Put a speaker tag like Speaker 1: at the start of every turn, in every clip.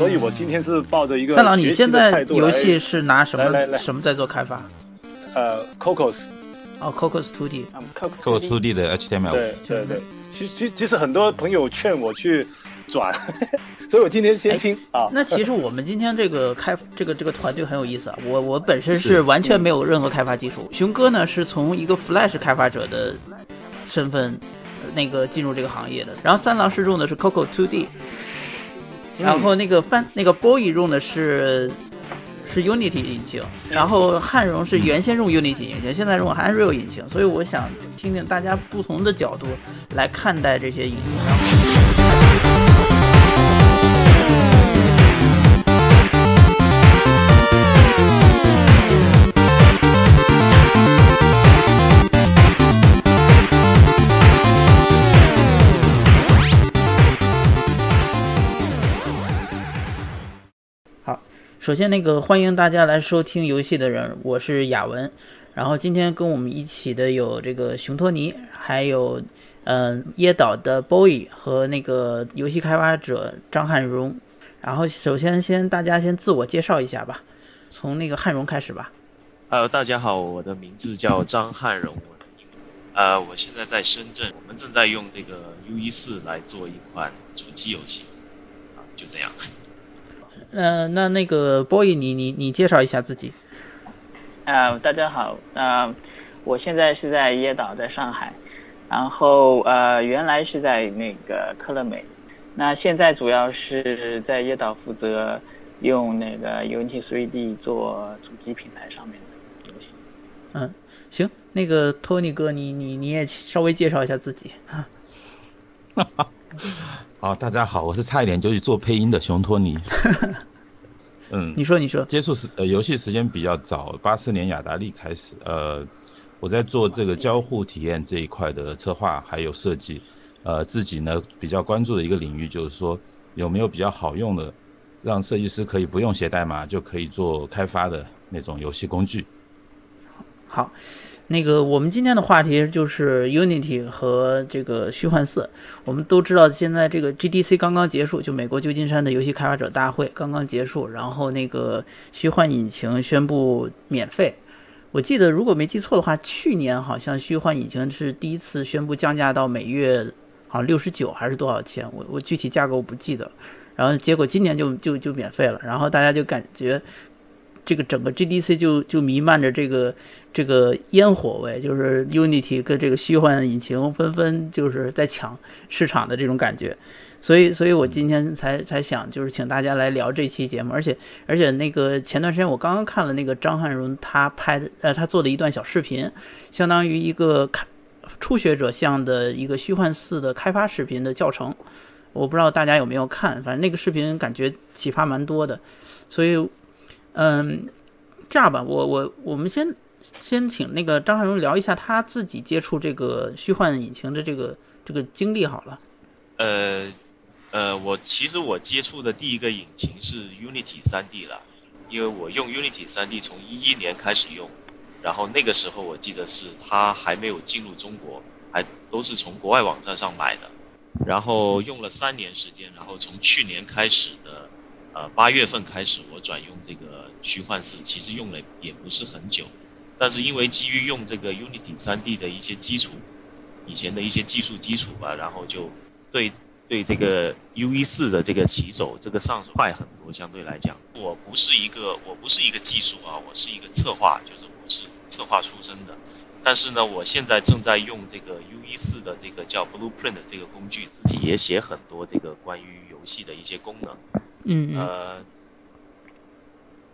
Speaker 1: 所以我今天是抱着一个
Speaker 2: 三郎，你现在游戏是拿什么
Speaker 1: 来来来。
Speaker 2: 什么在做开发？
Speaker 1: 呃 Cocos，
Speaker 2: 哦，Cocos 2D。
Speaker 3: 啊，Coco
Speaker 4: 做 2D 的 HTML，
Speaker 1: 对对对，其其其实很多朋友劝我去转，所以我今天先听啊。
Speaker 2: 那其实我们今天这个开这个这个团队很有意思啊，我我本身是
Speaker 4: 是。
Speaker 2: 完全没有任何开发基础，熊哥呢是从一个 Flash 开发者的身份呃那个进入这个行业的，然后三郎是用的是 Coco 2D，然后那个翻那个 Boy 用的是是 Unity 引擎，然后汉荣是原先用 Unity 引擎，现在用 Unreal 引擎，所以我想听听大家不同的角度来看待这些引擎。首先，那个欢迎大家来收听游戏的人，我是雅文。然后今天跟我们一起的有这个熊托尼，还有嗯、椰岛的 Boy 和那个游戏开发者张汉荣。然后首先先大家先自我介绍一下吧，从那个汉荣开始吧。
Speaker 5: 呃大家好，我的名字叫张汉荣，呃，我现在在深圳，我们正在用这个 U 一四来做一款主机游戏，啊，就这样。
Speaker 2: 呃，那那个 Boy，你你你介绍一下自己。
Speaker 3: 啊、大家好，啊、我现在是在椰岛，在上海，然后呃，原来是在那个科乐美，那现在主要是在椰岛负责用那个 Unity 3D 做主机平台上面的东西。
Speaker 2: 嗯，行，那个托尼哥，你你你也稍微介绍一下自己。
Speaker 4: 好，大家好，我是差一点就去做配音的熊托尼。嗯，
Speaker 2: 你说，你说。
Speaker 4: 接触时呃游戏时间比较早，八四年雅达利开始，呃，我在做这个交互体验这一块的策划还有设计，呃，自己呢比较关注的一个领域就是说有没有比较好用的，让设计师可以不用写代码就可以做开发的那种游戏工具。
Speaker 2: 好，那个我们今天的话题就是 Unity 和这个虚幻四。我们都知道，现在这个 GDC 刚刚结束，就美国旧金山的游戏开发者大会刚刚结束，然后那个虚幻引擎宣布免费。我记得如果没记错的话，去年好像虚幻引擎是第一次宣布降价到每月好像六十九还是多少钱，我我具体价格我不记得。然后结果今年就就就免费了，然后大家就感觉这个整个 GDC 就就弥漫着这个这个烟火味，就是 Unity 跟这个虚幻引擎纷纷就是在抢市场的这种感觉。所以，所以我今天才才想，就是请大家来聊这期节目，而且，而且那个前段时间我刚刚看了那个张汉荣他拍的，呃，他做的一段小视频，相当于一个开初学者向的一个虚幻四的开发视频的教程，我不知道大家有没有看，反正那个视频感觉启发蛮多的，所以，嗯，这样吧，我我我们先先请那个张汉荣聊一下他自己接触这个虚幻引擎的这个这个经历好了。
Speaker 5: 呃呃，我其实我接触的第一个引擎是 Unity 3D 了，因为我用 Unity 3D 从一一年开始用，然后那个时候我记得是它还没有进入中国，还都是从国外网站上买的，然后用了三年时间，然后从去年开始的呃八月份开始，我转用这个虚幻四，其实用了也不是很久，但是因为基于用这个 Unity 3D 的一些基础，以前的一些技术基础吧，然后就对对这个 UE 四的这个起手，这个上手快很多，相对来讲，我不是一个我不是一个技术啊，我是一个策划，就是我是策划出身的。但是呢，我现在正在用这个 UE 四的这个叫 Blueprint 的这个工具，自己也写很多这个关于游戏的一些功能。
Speaker 2: 嗯嗯
Speaker 5: 呃，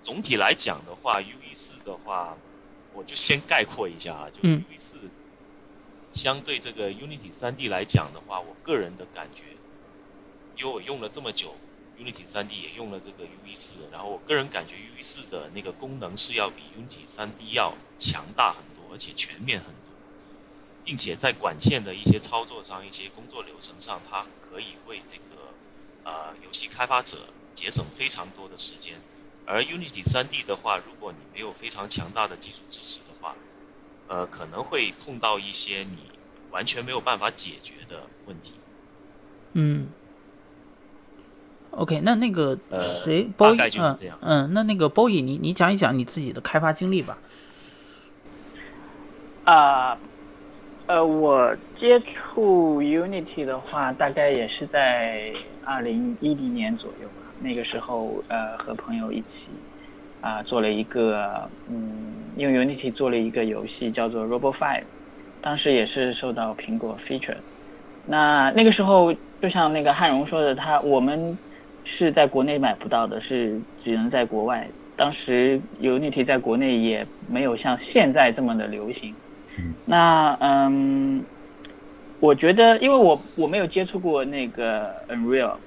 Speaker 5: 总体来讲的话，UE 四的话，我就先概括一下啊，就
Speaker 2: 嗯
Speaker 5: U 一四相对这个 Unity 3D 来讲的话，我个人的感觉，因为我用了这么久，Unity 3D 也用了这个 U V 四，然后我个人感觉 U V 四的那个功能是要比 Unity 3D 要强大很多，而且全面很多，并且在管线的一些操作上、一些工作流程上，它可以为这个呃游戏开发者节省非常多的时间。而 Unity 3D 的话，如果你没有非常强大的技术支持的话，呃，可能会碰到一些你完全没有办法解决的问题。
Speaker 2: 嗯。OK，那那个
Speaker 5: 呃
Speaker 2: 谁，包
Speaker 5: 大概就是这样
Speaker 2: 嗯嗯，那那个包乙，你你讲一讲你自己的开发经历吧。
Speaker 3: 啊，呃，我接触 Unity 的话，大概也是在二零一零年左右吧。那个时候，呃，和朋友一起啊、做了一个，嗯，用 Unity 做了一个游戏，叫做 Robo Five，当时也是受到苹果 feature。那那个时候，就像那个汉荣说的，他我们是在国内买不到的，是只能在国外。当时 Unity 在国内也没有像现在这么的流行。那嗯，我觉得，因为我我没有接触过那个 Unreal，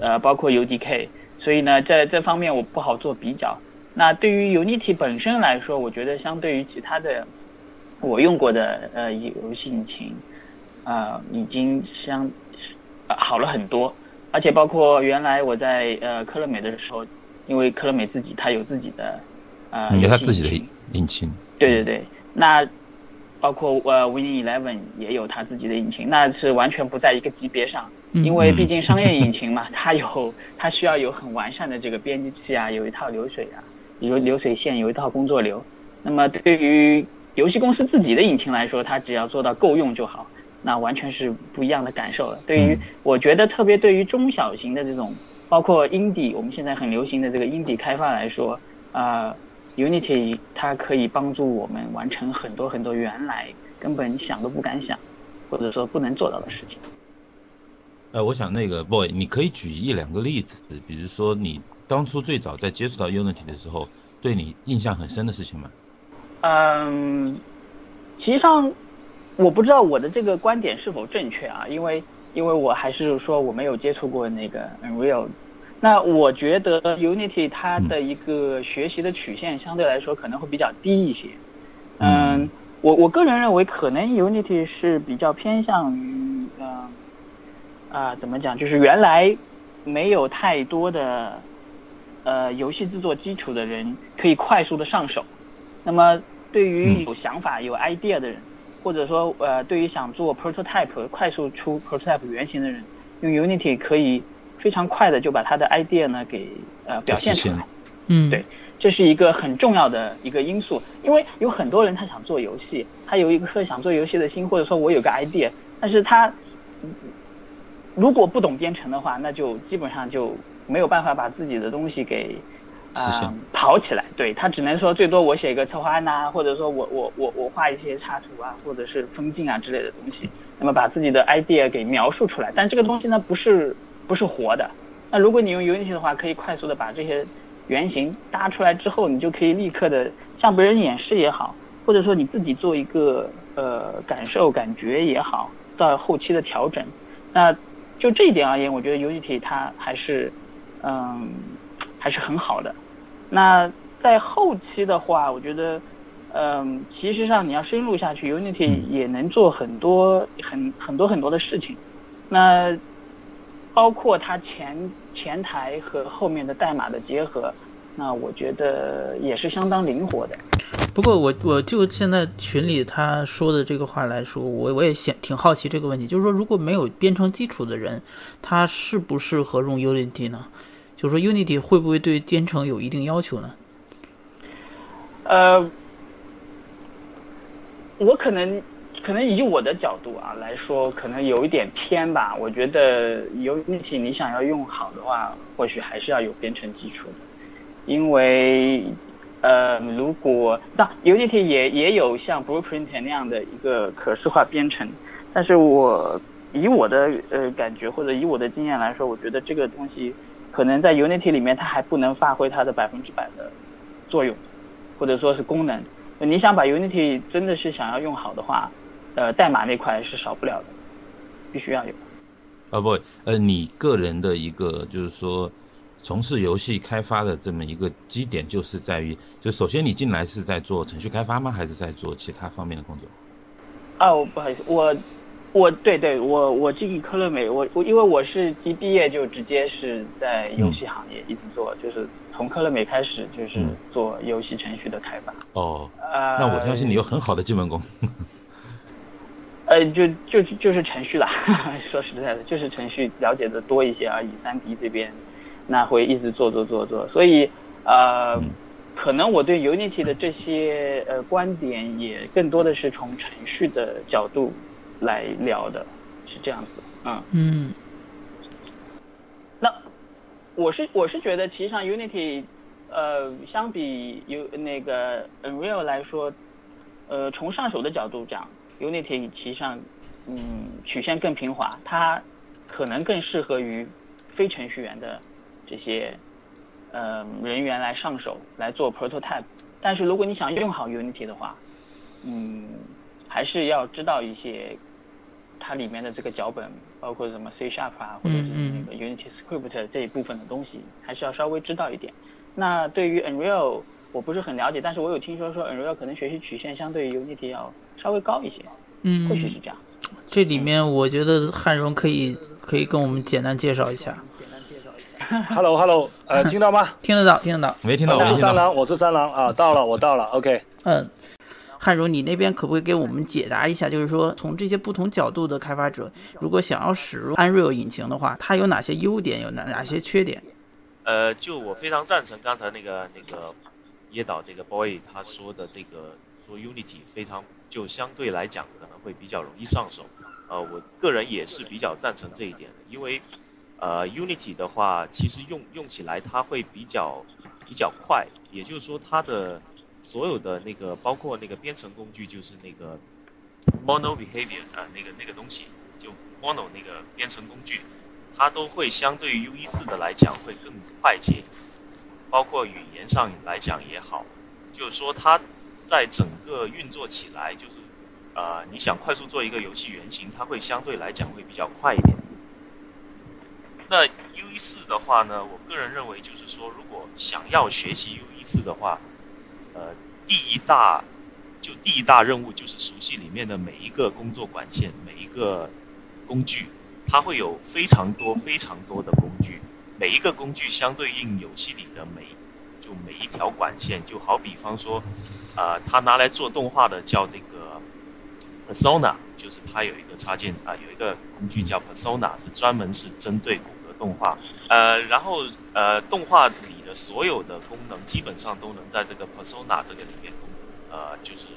Speaker 3: 呃，包括 UDK，所以呢，在这方面我不好做比较。那对于 Unity 本身来说，我觉得相对于其他的我用过的呃游戏引擎，呃，已经相、呃好了很多。而且包括原来我在呃科乐美的时候，因为科乐美自己它有自己的呃
Speaker 4: 嗯有它自己的
Speaker 3: 引擎。对对对，那包括呃 Win Eleven 也有它自己的引擎，那是完全不在一个级别上，
Speaker 2: 嗯
Speaker 3: 因为毕竟商业引擎嘛，它有它需要有很完善的这个编辑器啊，有一套流水啊，有流水线，有一套工作流。那么对于游戏公司自己的引擎来说，它只要做到够用就好，那完全是不一样的感受了。对于
Speaker 4: 嗯
Speaker 3: 我觉得特别对于中小型的这种，包括 indie，我们现在很流行的这个 indie 开发来说，呃，Unity 它可以帮助我们完成很多很多原来根本想都不敢想，或者说不能做到的事情。
Speaker 4: 呃，我想那个 boy，你可以举一两个例子，比如说你当初最早在接触到 Unity 的时候，对你印象很深的事情吗？
Speaker 3: 嗯，实际上我不知道我的这个观点是否正确啊，因为因为我还是说我没有接触过那个 Unreal。那我觉得 Unity 它的一个学习的曲线相对来说可能会比较低一些。嗯
Speaker 4: 嗯，
Speaker 3: 我我个人认为可能 Unity 是比较偏向于嗯啊、怎么讲，就是原来没有太多的呃游戏制作基础的人可以快速的上手。那么对于
Speaker 4: 嗯
Speaker 3: 有想法、有 idea 的人，或者说呃对于想做 prototype 快速出 prototype 原型的人，用 Unity 可以非常快的就把他的 idea 呢给呃表现出来。
Speaker 2: 嗯，
Speaker 3: 对这是一个很重要的一个因素，因为有很多人他想做游戏，他有一颗想做游戏的心，或者说我有个 idea，但是他嗯如果不懂编程的话，那就基本上就没有办法把自己的东西给啊、
Speaker 4: 实现
Speaker 3: 跑起来。对他只能说最多我写一个策划案呐、或者说我我我我画一些插图啊，或者是分镜啊之类的东西，那么把自己的 idea 给描述出来。但这个东西呢，不是不是活的。那如果你用 Unity 的话，可以快速的把这些原型搭出来之后，你就可以立刻的向别人演示也好，或者说你自己做一个呃感受感觉也好，到后期的调整。那就这一点而言，我觉得 Unity 它还是嗯还是很好的。那在后期的话，我觉得嗯其实上你要深入下去，Unity 也能做很多很很多很多的事情。那包括它前前台和后面的代码的结合，那我觉得也是相当灵活的。
Speaker 2: 不过我我就现在群里他说的这个话来说，我我也想挺好奇这个问题，就是说如果没有编程基础的人，他适不适合用 Unity 呢？就是说 Unity 会不会对编程有一定要求呢？
Speaker 3: 呃，我可能可能以我的角度啊来说，可能有一点偏吧。我觉得 Unity 你想要用好的话，或许还是要有编程基础，因为呃，如果那 Unity 也也有像 Blueprint 那样的一个可视化编程，但是我以我的呃感觉或者以我的经验来说，我觉得这个东西可能在 Unity 里面它还不能发挥它的百分之百的作用。或者说是功能。你想把 Unity 真的是想要用好的话，呃，代码那块是少不了的，必须要有。
Speaker 4: 啊不，呃，你个人的一个就是说从事游戏开发的这么一个基点，就是在于，就首先你进来是在做程序开发吗？还是在做其他方面的工作？
Speaker 3: 哦，不好意思，我我对对，我我进科乐美，我我因为我是一毕业就直接是在游戏行业一直做，就是从科乐美开始就是
Speaker 4: 嗯
Speaker 3: 做游戏程序的开发。
Speaker 4: 哦，
Speaker 3: 呃，
Speaker 4: 那我相信你有很好的基本功。
Speaker 3: 呃，就就就是程序啦，说实在的，就是程序了解的多一些而已。三 D 这边，那会一直做做做做，所以呃，可能我对 Unity 的这些呃观点也更多的是从程序的角度来聊的，是这样子，嗯
Speaker 2: 嗯。
Speaker 3: 那我是我是觉得，其实上 Unity 呃相比有那个 Unreal 来说，呃从上手的角度讲，Unity 其实上嗯曲线更平滑，它可能更适合于非程序员的这些呃人员来上手来做 prototype。但是如果你想用好 Unity 的话，嗯还是要知道一些。它里面的这个脚本，包括什么 C Sharp 啊，或者是那个 Unity Script 这一部分的东西，还是要稍微知道一点。那对于 Unreal，我不是很了解，但是我有听说说 Unreal 可能学习曲线相对于 Unity 要稍微高一些，
Speaker 2: 嗯，
Speaker 3: 或许是这样。
Speaker 2: 这里面我觉得汉荣可以可以跟我们简单介绍一下。
Speaker 1: Hello Hello，呃，听到吗？
Speaker 2: 听得到，听得到。
Speaker 4: 没听到。
Speaker 1: 我是三郎，我是三郎啊，到了，我到了，OK。
Speaker 2: 嗯。汉荣，你那边可不可以给我们解答一下？就是说，从这些不同角度的开发者，如果想要使用 Unreal 引擎的话，它有哪些优点，有哪哪些缺点？
Speaker 5: 呃，就我非常赞成刚才那个那个椰岛这个 boy 他说的这个，说 Unity 非常就相对来讲可能会比较容易上手。呃，我个人也是比较赞成这一点的，因为呃 Unity 的话，其实用用起来它会比较比较快，也就是说它的。所有的那个包括那个编程工具，就是那个 mono behavior 啊，那个那个东西，就 mono 那个编程工具，它都会相对于 U E 四的来讲会更快捷，包括语言上来讲也好，就是说它在整个运作起来，就是呃你想快速做一个游戏原型，它会相对来讲会比较快一点。那 U E 四的话呢，我个人认为就是说，如果想要学习 U E 四的话，呃，第一大就第一大任务就是熟悉里面的每一个工作管线，每一个工具，它会有非常多非常多的工具，每一个工具相对应游戏里的每就每一条管线，就好比方说，啊，它拿来做动画的叫这个 Persona，就是它有一个插件啊，有一个工具叫 Persona，是专门是针对骨骼动画，呃，然后呃，动画里。的所有的功能基本上都能在这个 Persona 这个里面，呃，就是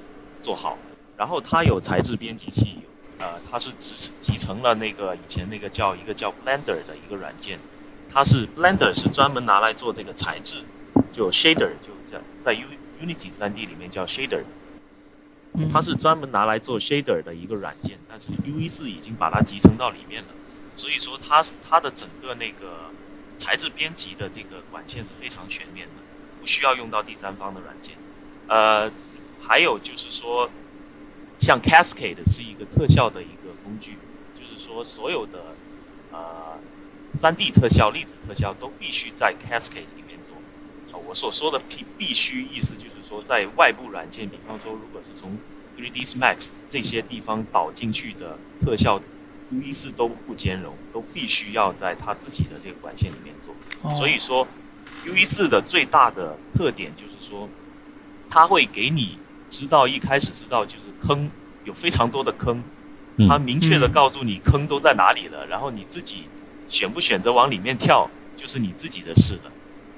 Speaker 5: 做好。然后它有材质编辑器，呃，它是集集成了那个以前那个叫一个叫 Blender 的一个软件，它是 Blender 是专门拿来做这个材质，就 Shader 就在在 U Unity 3D 里面叫 Shader，它是专门拿来做 Shader 的一个软件，但是 UE4 已经把它集成到里面了，所以说它它的整个那个。材质编辑的这个管线是非常全面的，不需要用到第三方的软件。呃，还有就是说，像 Cascade 是一个特效的一个工具，就是说所有的呃 3D 特效、粒子特效都必须在 Cascade 里面做。啊，我所说的必必须意思就是说，在外部软件，比方说如果是从 3ds Max 这些地方导进去的特效。U E 四都不兼容，都必须要在它自己的这个管线里面做。所以说，U E 四的最大的特点就是说，它会给你知道一开始知道就是坑有非常多的坑，它明确的告诉你坑都在哪里了，然后你自己选不选择往里面跳就是你自己的事了。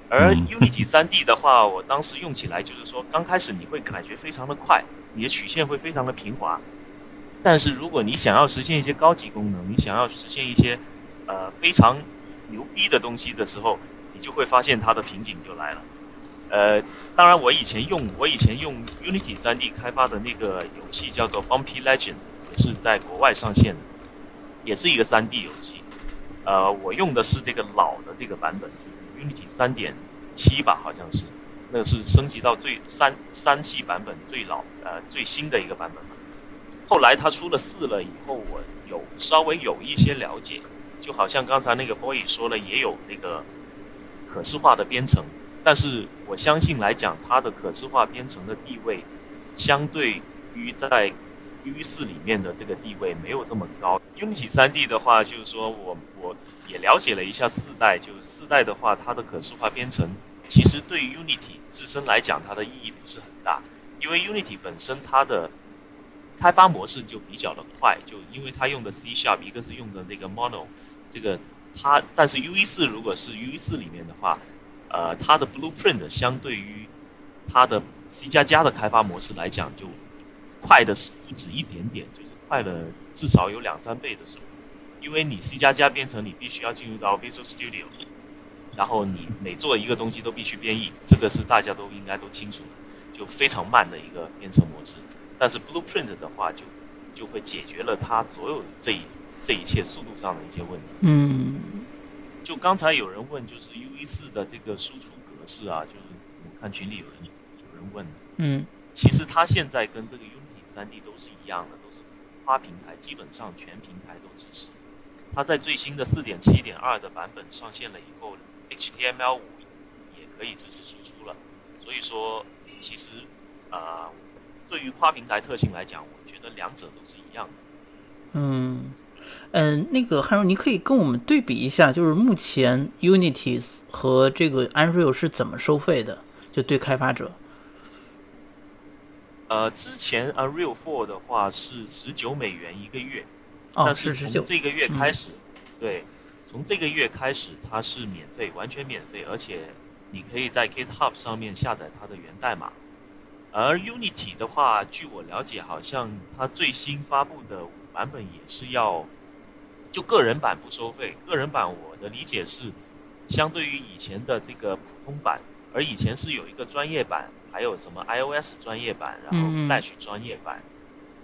Speaker 5: 而 Unity 3D 的话，我当时用起来就是说，刚开始你会感觉非常的快，你的曲线会非常的平滑。但是如果你想要实现一些高级功能，你想要实现一些呃非常牛逼的东西的时候，你就会发现它的瓶颈就来了。呃，当然我以前用我以前用 Unity 3D 开发的那个游戏叫做 Bumpy Legend，也是在国外上线的，也是一个 3D 游戏。呃，我用的是这个老的这个版本，就是 Unity 3.7吧，好像是，那个是升级到最三三系版本最老呃最新的一个版本嘛。后来他出了四了以后，我有稍微有一些了解，就好像刚才那个 boy 说了，也有那个可视化的编程，但是我相信来讲，它的可视化编程的地位，相对于在 U 四里面的这个地位没有这么高。Unity 3D 的话，就是说我我也了解了一下四代，就四代的话，它的可视化编程其实对于 Unity 自身来讲，它的意义不是很大，因为 Unity 本身它的开发模式就比较的快，就因为它用的 C Sharp，一个是用的那个 Mono，这个它但是 UE 四如果是 UE 四里面的话，呃，它的 Blueprint 相对于它的 C 加加的开发模式来讲，就快的是不止一点点，就是快了至少有两三倍的速度。因为你 C 加加编程，你必须要进入到 Visual Studio，然后你每做一个东西都必须编译，这个是大家都应该都清楚的，就非常慢的一个编程模式。但是 Blueprint 的话，就就会解决了它所有这一这一切速度上的一些问题。
Speaker 2: 嗯，
Speaker 5: 就刚才有人问，就是 UE 四的这个输出格式啊，就是我看群里有人有人问，
Speaker 2: 嗯，
Speaker 5: 其实它现在跟这个三 D 都是一样的，都是跨平台，基本上全平台都支持。它在最新的四点七点二的版本上线了以后，HTML 五也可以支持输出了。所以说，其实啊、对于跨平台特性来讲，我觉得两者都是一样的。
Speaker 2: 嗯，嗯，那个汉荣，你可以跟我们对比一下，就是目前 Unity 和这个 Unreal 是怎么收费的？就对开发者。
Speaker 5: 呃，之前 Unreal Four 的话是十九美元一个月，
Speaker 2: 哦，
Speaker 5: 但。
Speaker 2: 是
Speaker 5: 从这个月开始，对，从这个月开始它是免费，完全免费，而且你可以在 GitHub 上面下载它的源代码。而 Unity 的话，据我了解，好像它最新发布的版本也是要，就个人版不收费。个人版我的理解是，相对于以前的这个普通版，而以前是有一个专业版，还有什么 iOS 专业版，然后 Flash 专业版。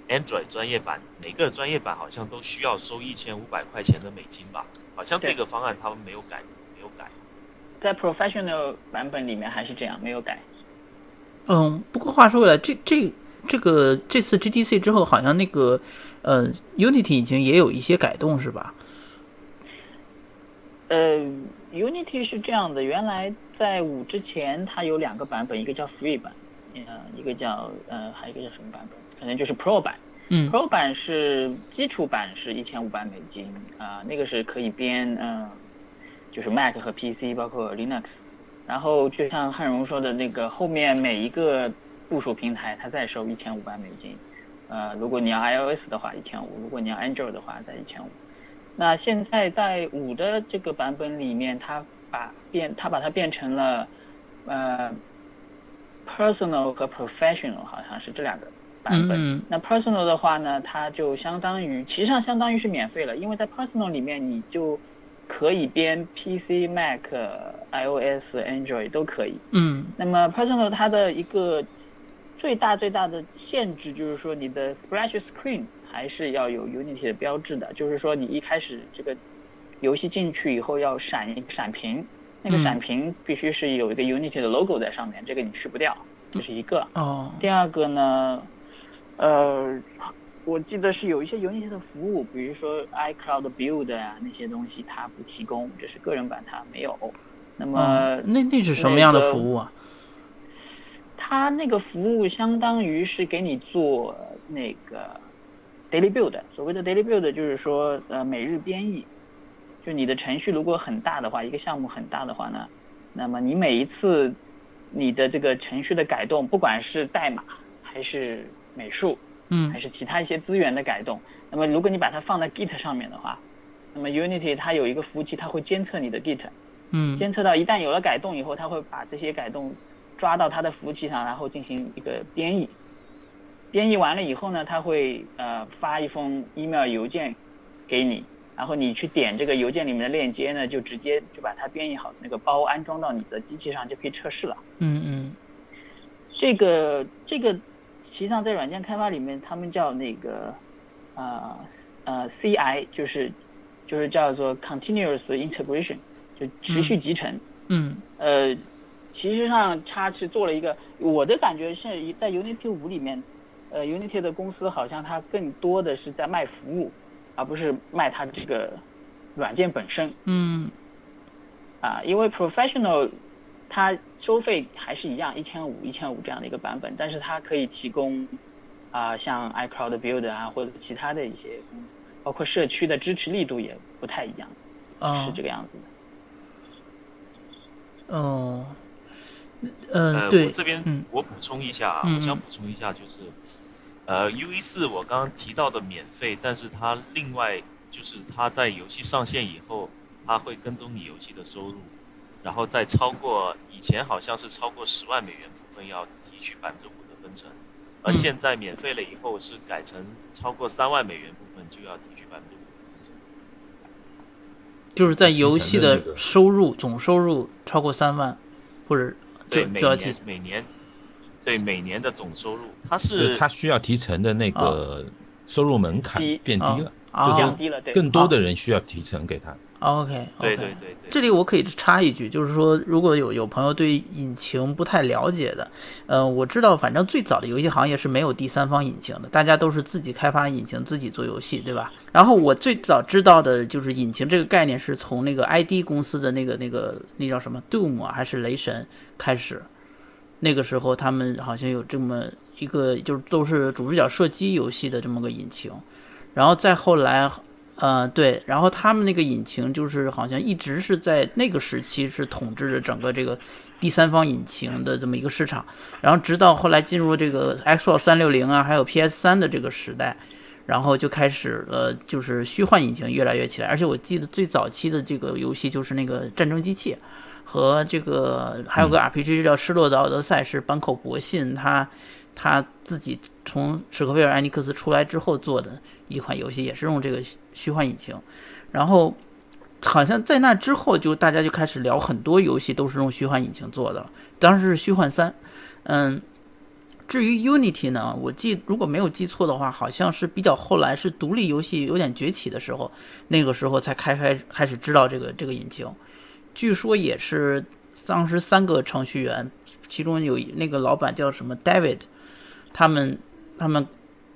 Speaker 5: Android 专业版，每个专业版好像都需要收一千五百块钱的美金吧？好像这个方案他们没有改，没有改。
Speaker 3: 在 Professional 版本里面还是这样，没有改。
Speaker 2: 嗯，不过话说回来，这这这个这次 GDC 之后，好像那个呃 Unity 已经也有一些改动，是吧？
Speaker 3: 呃，Unity 是这样的，原来在五之前它有两个版本，一个叫 Free 版，呃，一个叫呃，还有一个叫什么版本？可能就是 Pro 版。
Speaker 2: 嗯
Speaker 3: Pro 版是基础版是一千五百美金啊、那个是可以编嗯、呃就是 Mac 和 PC 包括 Linux。然后就像汉荣说的那个，后面每一个部署平台它再收一千五百美金。呃，如果你要 iOS 的话一千五，如果你要 Android 的话再一千五。那现在在五的这个版本里面，它把变他把它变成了呃 personal 和 professional 好像是这两个版本。
Speaker 2: 嗯
Speaker 3: 那 personal 的话呢，它就相当于，其实上相当于是免费了，因为在 personal 里面你就可以编 PC、Mac、iOS、Android 都可以。
Speaker 2: 嗯
Speaker 3: 那么 personal 它的一个最大最大的限制就是说，你的 splash screen 还是要有 Unity 的标志的，就是说你一开始这个游戏进去以后要闪一个闪屏，那个
Speaker 2: 嗯
Speaker 3: 闪屏必须是有一个 Unity 的 logo 在上面，这个你去不掉，这是一个。
Speaker 2: 哦
Speaker 3: 第二个呢，呃，我记得是有一些 Unity 的服务，比如说 iCloud Build 啊那些东西它不提供，这是个人版它没有。那么、
Speaker 2: 哦，那那是什么样的服务啊？
Speaker 3: 它那个服务相当于是给你做那个 daily build，所谓的 daily build 就是说呃每日编译，就你的程序如果很大的话，一个项目很大的话呢，那么你每一次你的这个程序的改动，不管是代码还是美术，
Speaker 2: 嗯
Speaker 3: 还是其他一些资源的改动，那么如果你把它放在 Git 上面的话，那么 Unity 它有一个服务器，它会监测你的 Git，
Speaker 2: 嗯
Speaker 3: 监测到一旦有了改动以后，它会把这些改动抓到它的服务器上，然后进行一个编译。编译完了以后呢，它会呃发一封 email 邮件给你，然后你去点这个邮件里面的链接呢，就直接就把它编译好的那个包安装到你的机器上，就可以测试了。
Speaker 2: 嗯嗯
Speaker 3: 这个这个，实际上在软件开发里面，他们叫那个呃呃 CI，就是就是叫做 continuous integration，就持续集成。
Speaker 2: 嗯
Speaker 3: 呃，其实上它是做了一个，我的感觉是在 Unity 五里面，呃，Unity 的公司好像它更多的是在卖服务，而不是卖它这个软件本身
Speaker 2: 嗯
Speaker 3: 啊。因为 Professional 它收费还是一样，一千五、一千五这样的一个版本，但是它可以提供啊、像 iCloud Build 啊或者其他的一些，嗯包括社区的支持力度也不太一样，
Speaker 2: 哦
Speaker 3: 是这个样子的。
Speaker 2: 哦，呃
Speaker 5: 呃，
Speaker 2: 对
Speaker 5: 我这边
Speaker 2: 嗯
Speaker 5: 我补充一下啊，
Speaker 2: 嗯
Speaker 5: 我想
Speaker 2: 嗯
Speaker 5: 补充一下，就是呃，UE 四我刚刚提到的免费，但是它另外就是它在游戏上线以后，它会跟踪你游戏的收入，然后再超过以前好像是超过十万美元部分要提取百分之五的分成，而现在免费了以后是改成超过三万美元部分就要提取百分之五的分成。
Speaker 2: 就是在游戏的收入总收入超过三万，或者
Speaker 5: 对每年每年对每年的总收入，它是
Speaker 4: 它需要提成的那个收入门槛变低了。
Speaker 3: 就降低了，对，
Speaker 4: 更多的人需要提成给他。
Speaker 2: OK，
Speaker 5: 对对对对。
Speaker 2: 这里我可以插一句，就是说，如果有有朋友对引擎不太了解的，呃，我知道，反正最早的游戏行业是没有第三方引擎的，大家都是自己开发引擎，自己做游戏，对吧？然后我最早知道的就是引擎这个概念是从那个 ID 公司的那个那个那叫什么 Doom 啊，还是雷神开始，那个时候他们好像有这么一个，就是都是主视角射击游戏的这么个引擎。然后再后来，呃，对，然后他们那个引擎就是好像一直是在那个时期是统治着整个这个第三方引擎的这么一个市场。然后直到后来进入这个 Xbox 三六零啊，还有 PS 三的这个时代，然后就开始了就是虚幻引擎越来越起来。而且我记得最早期的这个游戏就是那个战争机器，和这个还有个 RPG 叫《失落的奥德赛》，是坂口博信他他自己从史克威尔艾尼克斯出来之后做的。一款游戏也是用这个虚幻引擎，然后好像在那之后，就大家就开始聊很多游戏都是用虚幻引擎做的。当时是虚幻三，嗯，至于 Unity 呢，我记如果没有记错的话，好像是比较后来是独立游戏有点崛起的时候，那个时候才开开开始知道这个这个引擎。据说也是当时三个程序员，其中有那个老板叫什么 David，他们他们。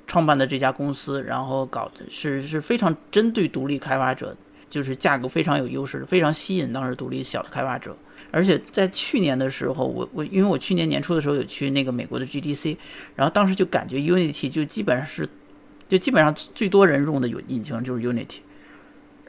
Speaker 2: 创办的这家公司，然后搞的是是非常针对独立开发者，就是价格非常有优势，非常吸引当时独立小的开发者。而且在去年的时候，我我因为我去年年初的时候有去那个美国的 GDC，然后当时就感觉 Unity 就基本上是，就基本上最多人用的有引擎就是 Unity，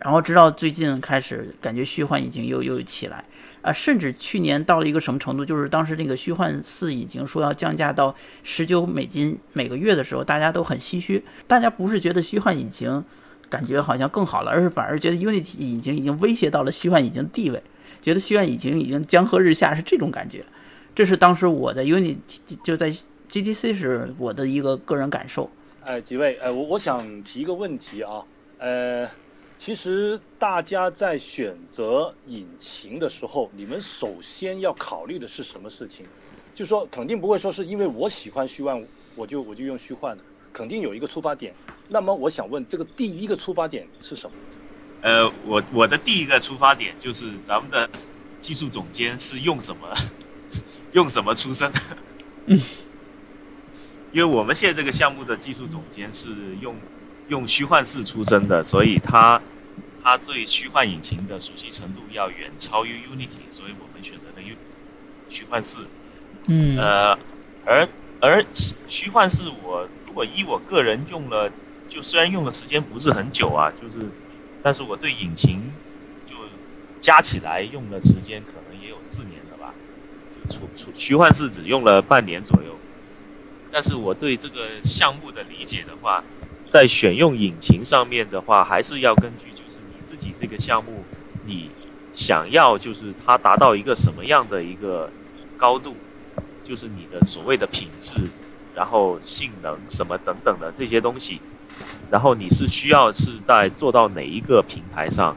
Speaker 2: 然后直到最近开始感觉虚幻引擎又又起来。啊，甚至去年到了一个什么程度，就是当时那个虚幻四已经说要降价到十九美金每个月的时候，大家都很唏嘘。大家不是觉得虚幻引擎感觉好像更好了，而是反而觉得 Unity 引擎已经威胁到了虚幻引擎地位，觉得虚幻引擎已经江河日下，是这种感觉。这是当时我的 Unity 就在 GTC 是我的一个个人感受。
Speaker 1: 哎，几位，呃，我我想提一个问题啊，呃。其实大家在选择引擎的时候，你们首先要考虑的是什么事情？就说肯定不会说是因为我喜欢虚幻，我就我就用虚幻的，肯定有一个出发点。那么我想问，这个第一个出发点是什么？
Speaker 5: 呃，我我的第一个出发点就是咱们的技术总监是用什么 用什么出身？嗯，因为我们现在这个项目的技术总监是用用虚幻四出身的，所以他。它对虚幻引擎的熟悉程度要远超于 Unity，所以我们选择了 U 虚幻四。
Speaker 2: 嗯。
Speaker 5: 呃，而而虚幻四，我如果依我个人用了，就虽然用的时间不是很久啊，就是，但是我对引擎就加起来用的时间可能也有四年了吧。就出出虚幻四只用了半年左右，但是我对这个项目的理解的话，在选用引擎上面的话，还是要根据。自己这个项目，你想要就是它达到一个什么样的一个高度，就是你的所谓的品质，然后性能什么等等的这些东西，然后你是需要是在做到哪一个平台上，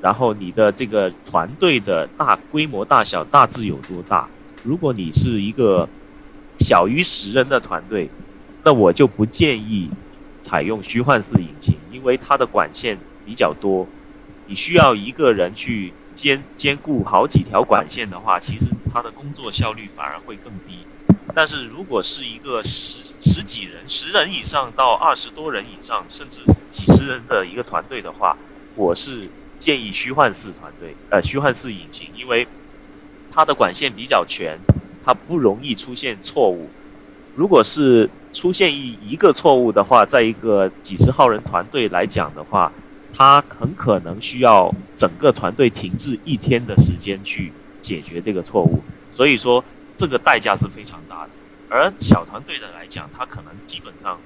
Speaker 5: 然后你的这个团队的大规模大小大致有多大？如果你是一个小于十人的团队，那我就不建议采用虚幻四引擎，因为它的管线。比较多，你需要一个人去兼兼顾好几条管线的话，其实他的工作效率反而会更低。但是如果是一个十十几人、十人以上到二十多人以上，甚至几十人的一个团队的话，我是建议虚幻四团队，呃，虚幻四引擎，因为它的管线比较全，它不容易出现错误。如果是出现一一个错误的话，在一个几十号人团队来讲的话，他很可能需要整个团队停滞一天的时间去解决这个错误，所以说这个代价是非常大的。而小团队的来讲，他可能基本上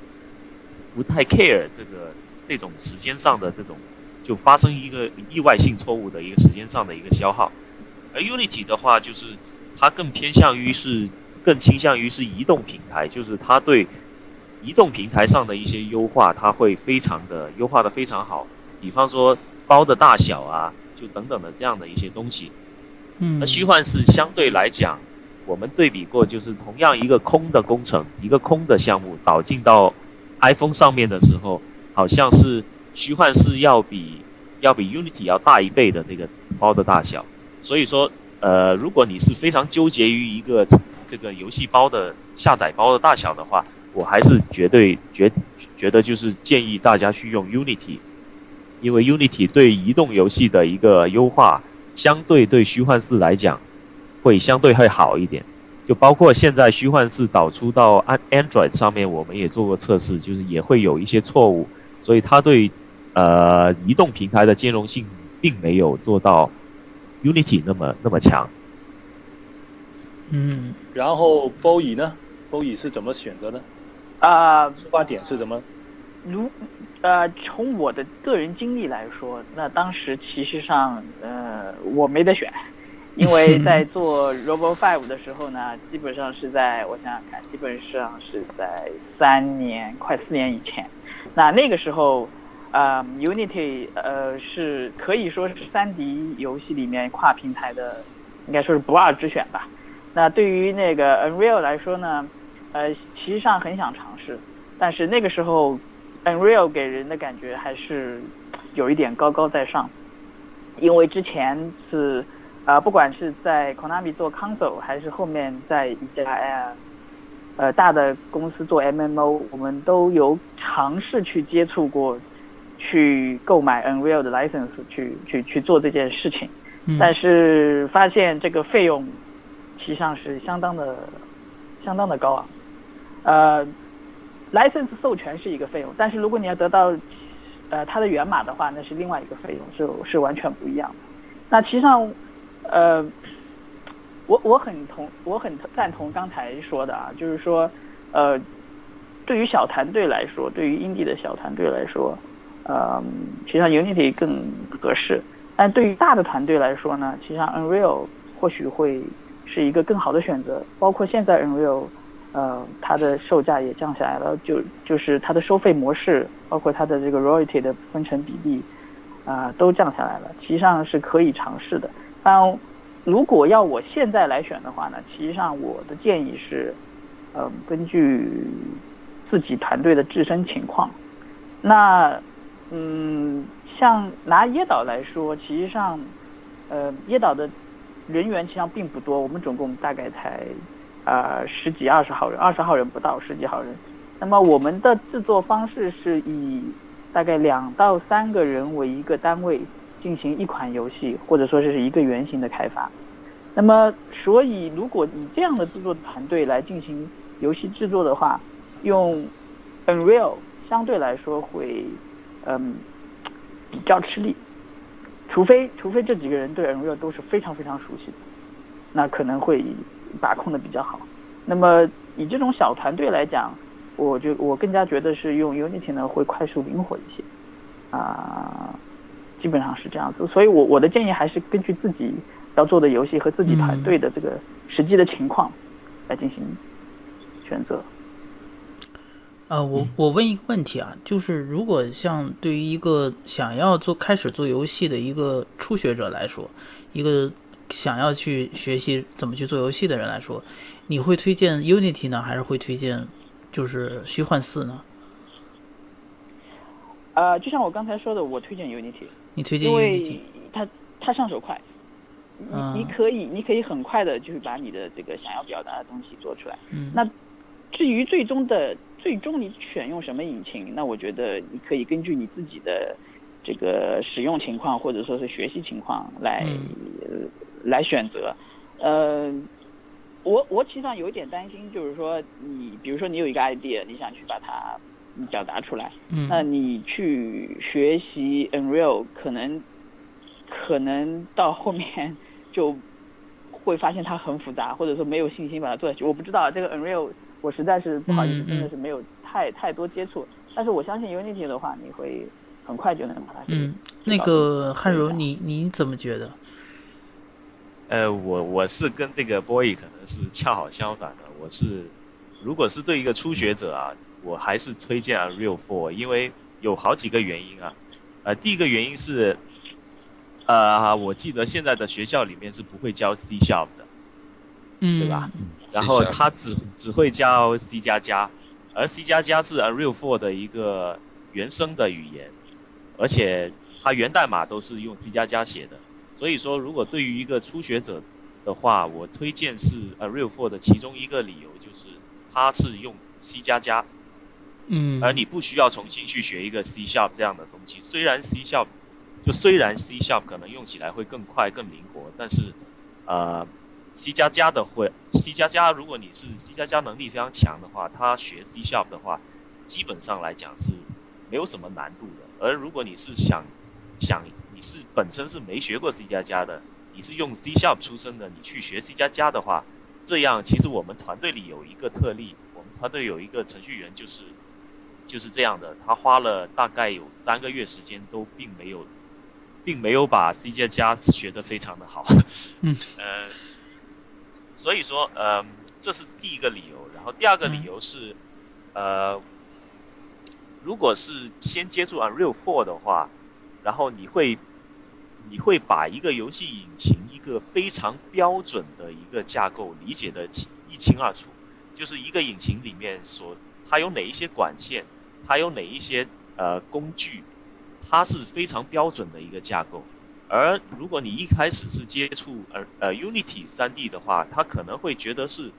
Speaker 5: 不太 care 这个这种时间上的这种，就发生一个意外性错误的一个时间上的一个消耗。而 Unity 的话，就是它更偏向于是更倾向于是移动平台，就是它对移动平台上的一些优化，它会非常的优化的非常好。比方说包的大小啊，就等等的这样的一些东西。
Speaker 2: 嗯，
Speaker 5: 那虚幻是相对来讲，我们对比过，就是同样一个空的工程，一个空的项目导进到 iPhone 上面的时候，好像是虚幻是要比要比 Unity 要大一倍的这个包的大小。所以说，呃，如果你是非常纠结于一个这个游戏包的下载包的大小的话，我还是绝对觉觉得就是建议大家去用 Unity，因为 Unity 对移动游戏的一个优化。相对对虚幻四来讲，会相对会好一点。就包括现在虚幻四导出到安 Android 上面，我们也做过测试，就是也会有一些错误。所以它对呃移动平台的兼容性并没有做到 Unity 那么那么强。
Speaker 2: 嗯，
Speaker 1: 然后 Boy 呢？Boy 是怎么选择的？
Speaker 3: 啊，
Speaker 1: 出发点是什么？
Speaker 3: 如呃，从我的个人经历来说，那当时其实上呃我没得选，因为在 做 Robo Five 的时候呢，基本上是在我想想看，基本上是在三年快四年以前。那那个时候，呃，Unity 呃是可以说是三 D 游戏里面跨平台的，应该说是不二之选吧。那对于那个 Unreal 来说呢，呃，其实上很想尝试，但是那个时候。Unreal 给人的感觉还是有一点高高在上，因为之前是啊，不管是在 Konami 做 console，还是后面在一家呃呃大的公司做 MMO，我们都有尝试去接触过，去购买 Unreal 的 license 去去去做这件事情，但是发现这个费用实际上是相当的相当的高昂，呃。License 授权是一个费用，但是如果你要得到，呃，它的源码的话，那是另外一个费用，是是完全不一样的。那其实上，呃，我我很同我很赞同刚才说的啊，就是说，呃，对于小团队来说，对于 indie 的小团队来说，呃，其实上 Unity 更合适。但对于大的团队来说呢，其实上 Unreal 或许会是一个更好的选择，包括现在 Unreal。呃，它的售价也降下来了，就就是它的收费模式，包括它的这个 royalty 的分成比例，啊，都降下来了，其实上是可以尝试的。但如果要我现在来选的话呢，其实上我的建议是，嗯，根据自己团队的自身情况，那嗯，像拿椰岛来说，其实上，呃，椰岛的人员其实上并不多，我们总共大概才。呃，十几二十号人，二十号人不到，十几号人。那么我们的制作方式是以大概两到三个人为一个单位进行一款游戏，或者说是一个原型的开发。那么，所以如果以这样的制作团队来进行游戏制作的话，用 Unreal 相对来说会嗯比较吃力，除非除非这几个人对 Unreal 都是非常非常熟悉的，那可能会。把控的比较好，那么以这种小团队来讲，我就我更加觉得是用 Unity 呢会快速灵活一些，啊，基本上是这样子，所以我我的建议还是根据自己要做的游戏和自己团队的这个实际的情况来进行选择。
Speaker 2: 呃，我我问一个问题啊，就是如果像对于一个想要做开始做游戏的一个初学者来说，一个。想要去学习怎么去做游戏的人来说，你会推荐 Unity 呢，还是会推荐就是虚幻四呢？
Speaker 3: 呃，就像我刚才说的，我推荐 Unity。
Speaker 2: 你推荐 Unity？
Speaker 3: 它它上手快，你你可以你可以很快的，就是把你的这个想要表达的东西做出来。
Speaker 2: 嗯。
Speaker 3: 那至于最终的最终你选用什么引擎，那我觉得你可以根据你自己的这个使用情况或者说是学习情况来。来选择，呃，我我其实上有一点担心，就是说你比如说你有一个 idea，你想去把它表达出来，
Speaker 2: 嗯，
Speaker 3: 那你去学习 Unreal，可能可能到后面就会发现它很复杂，或者说没有信心把它做下去。我不知道这个 Unreal，我实在是不好意思，真的是没有太太多接触。但是我相信 Unity 的话，你会很快就能把它。
Speaker 2: 嗯，那个汉柔，你你怎么觉得？
Speaker 5: 呃，我我是跟这个 boy 可能是恰好相反的。我是如果是对一个初学者啊，我还是推荐 Unreal Four，因为有好几个原因啊。呃，第一个原因是，呃，我记得现在的学校里面是不会教 C Sharp 的，
Speaker 2: 嗯，
Speaker 5: 对吧？然后他只只会教 C 加加，而 C 加加是 Unreal Four 的一个原生的语言，而且它源代码都是用 C 加加写的。所以说，如果对于一个初学者的话，我推荐是 Unreal Four 的其中一个理由就是它是用 C 加加，
Speaker 2: 嗯，
Speaker 5: 而你不需要重新去学一个 C Sharp 这样的东西。虽然 C Sharp 就虽然 C Sharp 可能用起来会更快更灵活，但是呃 C 加加的会 C 加加，如果你是 C 加加能力非常强的话，他学 C Sharp 的话，基本上来讲是没有什么难度的。而如果你是想想你是本身是没学过 C 加加的，你是用 C Sharp 出身的，你去学 C 加加的话，这样其实我们团队里有一个特例，我们团队有一个程序员就是就是这样的，他花了大概有三个月时间都并没有并没有把 C 加加学得非常的好，
Speaker 2: 嗯，
Speaker 5: 呃，所以说呃这是第一个理由，然后第二个理由是呃如果是先接触 Unreal Four 的话。然后你会，你会把一个游戏引擎一个非常标准的一个架构理解的一清二楚，就是一个引擎里面所它有哪一些管线，它有哪一些呃工具，它是非常标准的一个架构。而如果你一开始是接触呃呃 Unity 3D 的话，它可能会觉得是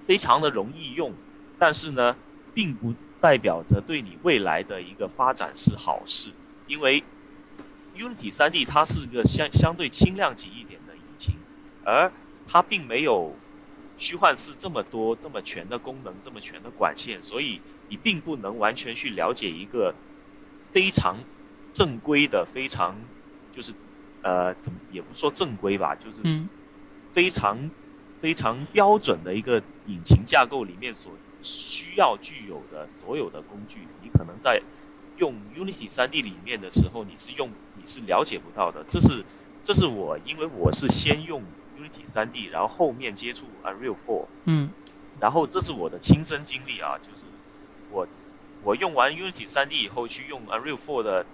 Speaker 5: 非常的容易用，但是呢，并不代表着对你未来的一个发展是好事，因为 Unity 3D 它是个相相对轻量级一点的引擎，而它并没有虚幻四这么多这么全的功能，这么全的管线，所以你并不能完全去了解一个非常正规的、非常就是呃怎么也不说正规吧，就是非常非常标准的一个引擎架构里面所需要具有的所有的工具，你可能在用 Unity 3D 里面的时候，你是用你是了解不到的，这是这是我因为我是先用 Unity 3D，然后后面接触 Unreal 4，
Speaker 2: 嗯，
Speaker 5: 然后这是我的亲身经历啊，就是我我用完 Unity 3D 以后去用 Unreal 4的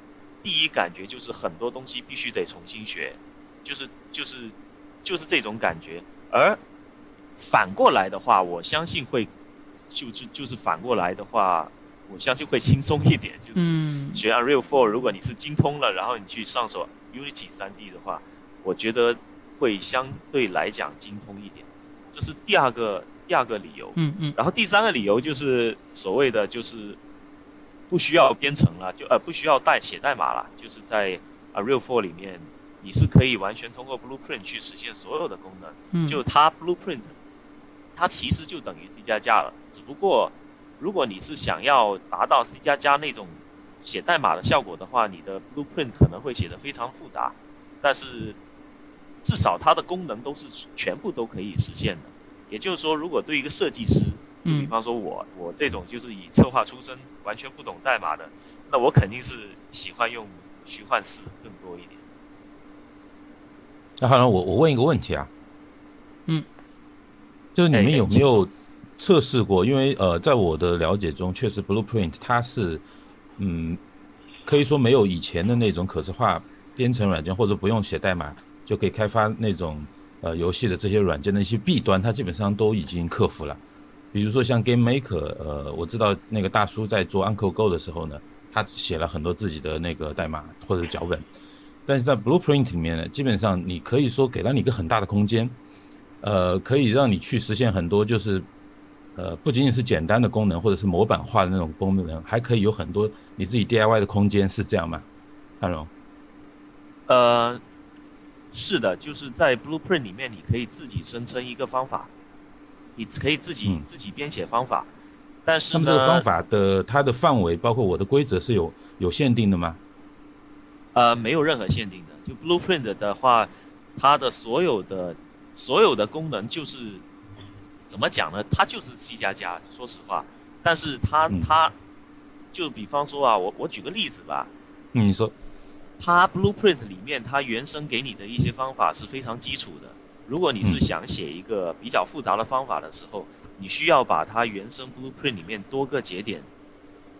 Speaker 5: 第一感觉就是很多东西必须得重新学，就是就是就是这种感觉，而反过来的话，我相信会就就就是反过来的话。我相信会轻松一点，就是学 Unreal Four，如果你是精通了，然后你去上手 Unity 3D 的话，我觉得会相对来讲精通一点。这是第二个第二个理由。
Speaker 2: 嗯嗯。
Speaker 5: 然后第三个理由就是所谓的就是不需要编程了，就呃不需要代写代码了，就是在 Unreal Four 里面你是可以完全通过 Blueprint 去实现所有的功能。
Speaker 2: 嗯。
Speaker 5: 就它 Blueprint，它其实就等于 C 加加了，只不过。如果你是想要达到 C 加加那种写代码的效果的话，你的 Blueprint 可能会写的非常复杂，但是至少它的功能都是全部都可以实现的。也就是说，如果对一个设计师，
Speaker 2: 嗯，
Speaker 5: 比方说我我这种就是以策划出身，完全不懂代码的，那我肯定是喜欢用虚幻四更多一点。
Speaker 4: 那好了，我我问一个问题啊，
Speaker 2: 嗯，
Speaker 4: 就是你们有没有？测试过，因为呃，在我的了解中，确实 Blueprint 它是，嗯，可以说没有以前的那种可视化编程软件，或者不用写代码就可以开发那种呃游戏的这些软件的一些弊端，它基本上都已经克服了。比如说像 Game Maker，呃，我知道那个大叔在做 Uncle Go 的时候呢，他写了很多自己的那个代码或者脚本，但是在 Blueprint 里面呢，基本上你可以说给了你一个很大的空间，呃，可以让你去实现很多就是。呃，不仅仅是简单的功能或者是模板化的那种功能，还可以有很多你自己 DIY 的空间，是这样吗？安荣？
Speaker 5: 呃，是的，就是在 Blueprint 里面，你可以自己生成一个方法，你可以自己自己编写方法，但是
Speaker 4: 呢，这个方法的它的范围，包括我的规则是有有限定的吗？
Speaker 5: 呃，没有任何限定的，就 Blueprint 的话，它的所有的所有的功能就是。怎么讲呢？它就是 C 加加，说实话。但是它它，就比方说啊，我我举个例子吧，
Speaker 4: 嗯，你说，
Speaker 5: 它 Blueprint 里面它原生给你的一些方法是非常基础的。如果你是想写一个比较复杂的方法的时候，你需要把它原生 Blueprint 里面多个节点，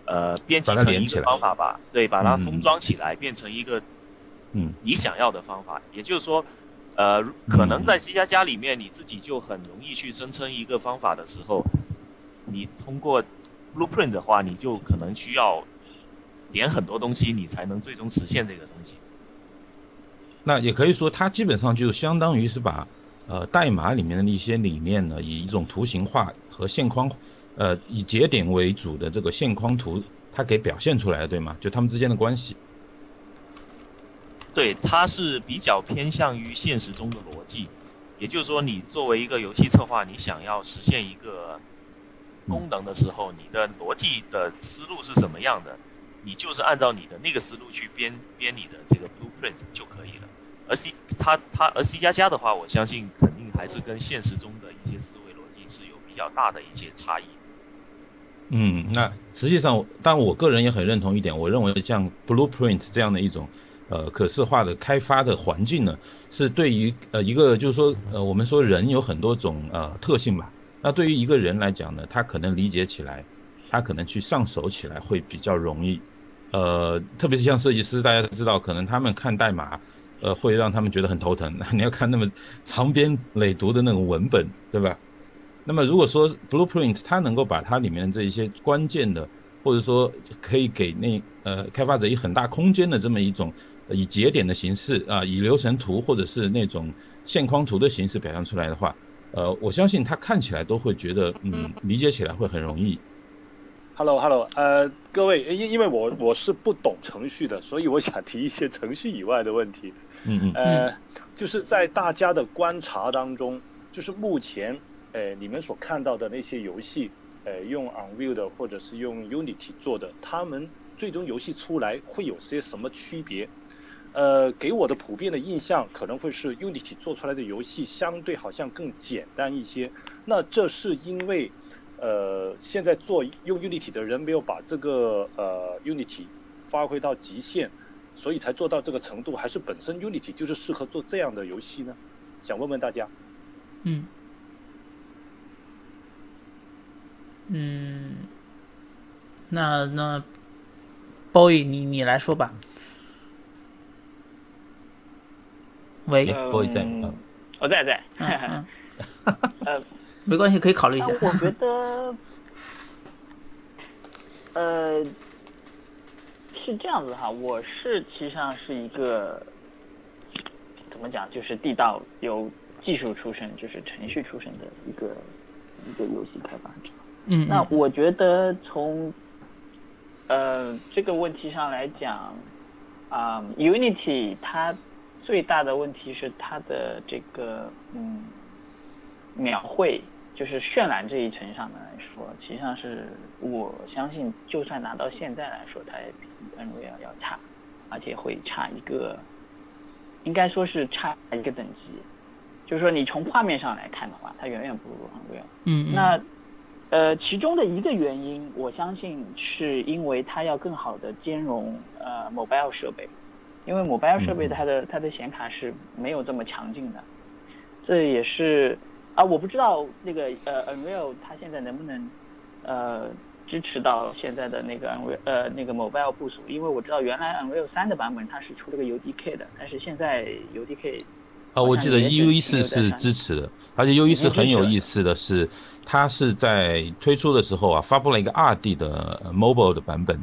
Speaker 5: 呃，编辑成一个方法吧，对，把它封装起来，变成一个，
Speaker 4: 嗯，
Speaker 5: 你想要的方法。也就是说，呃，可能在 C 加加里面你自己就很容易去生成一个方法的时候，你通过 Blueprint 的话，你就可能需要点很多东西，你才能最终实现这个东西。
Speaker 4: 那也可以说，它基本上就相当于是把。呃，代码里面的一些理念呢，以一种图形化和线框，呃，以节点为主的这个线框图，它给表现出来了，对吗？就它们之间的关系。
Speaker 5: 对，它是比较偏向于现实中的逻辑，也就是说，你作为一个游戏策划，你想要实现一个功能的时候，你的逻辑的思路是什么样的，你就是按照你的那个思路去编编你的这个 blueprint 就可以了。而 C 它它而 C 加加的话，我相信肯定还是跟现实中的一些思维逻辑是有比较大的一些差异。
Speaker 4: 嗯，那实际上，但我个人也很认同一点，我认为像 Blueprint 这样的一种呃可视化的开发的环境呢，是对于呃一个就是说呃我们说人有很多种呃特性吧，那对于一个人来讲呢，他可能理解起来，他可能去上手起来会比较容易，呃，特别是像设计师，大家都知道，可能他们看代码。呃，会让他们觉得很头疼。你要看那么长篇累读的那种文本，对吧？那么如果说 Blueprint 它能够把它里面的这一些关键的，或者说可以给那呃开发者以很大空间的这么一种以节点的形式啊，以流程图或者是那种线框图的形式表现出来的话，呃，我相信他看起来都会觉得嗯，理解起来会很容易。
Speaker 1: Hello，Hello，呃，各位，因因为我我是不懂程序的，所以我想提一些程序以外的问题。
Speaker 4: 嗯嗯。
Speaker 1: 呃，就是在大家的观察当中，就是目前，呃，你们所看到的那些游戏，呃，用 Unreal 的或者是用 Unity 做的，他们最终游戏出来会有些什么区别？呃，给我的普遍的印象可能会是 Unity 做出来的游戏相对好像更简单一些。那这是因为？呃，现在做用 Unity 的人没有把这个呃 Unity 发挥到极限，所以才做到这个程度，还是本身 Unity 就是适合做这样的游戏呢？想问问大家。
Speaker 2: 嗯。嗯。那那，包宇，你你来说吧。喂，
Speaker 4: 包宇在
Speaker 3: 吗？我在在。
Speaker 2: 呃。没关系，可以考虑一下。
Speaker 3: 我觉得，呃，是这样子哈，我是其实上是一个怎么讲，就是地道有技术出身，就是程序出身的一个一个游戏开发者。
Speaker 2: 嗯。
Speaker 3: 那我觉得从呃这个问题上来讲，啊，Unity 它最大的问题是它的这个嗯描绘。就是渲染这一层上面来说，实际上是我相信，就算拿到现在来说，它也比 Unreal 要差，而且会差一个，应该说是差一个等级。就是说，你从画面上来看的话，它远远不如 Unreal。
Speaker 2: 嗯。
Speaker 3: 那呃，其中的一个原因，我相信是因为它要更好的兼容呃 Mobile 设备，因为 Mobile 设备它的它的显卡是没有这么强劲的，这也是。啊，我不知道那个呃，Unreal 它现在能不能呃支持到现在的那个 Unreal 呃那个 Mobile 部署，因为我知道原来 Unreal 三的版本它是出了个 UDK 的，但是现在 UDK
Speaker 4: 啊，我记得 U 一四是支持的，而且 U 一四很有意思的是，它是在推出的时候啊，发布了一个二 D 的 Mobile 的版本，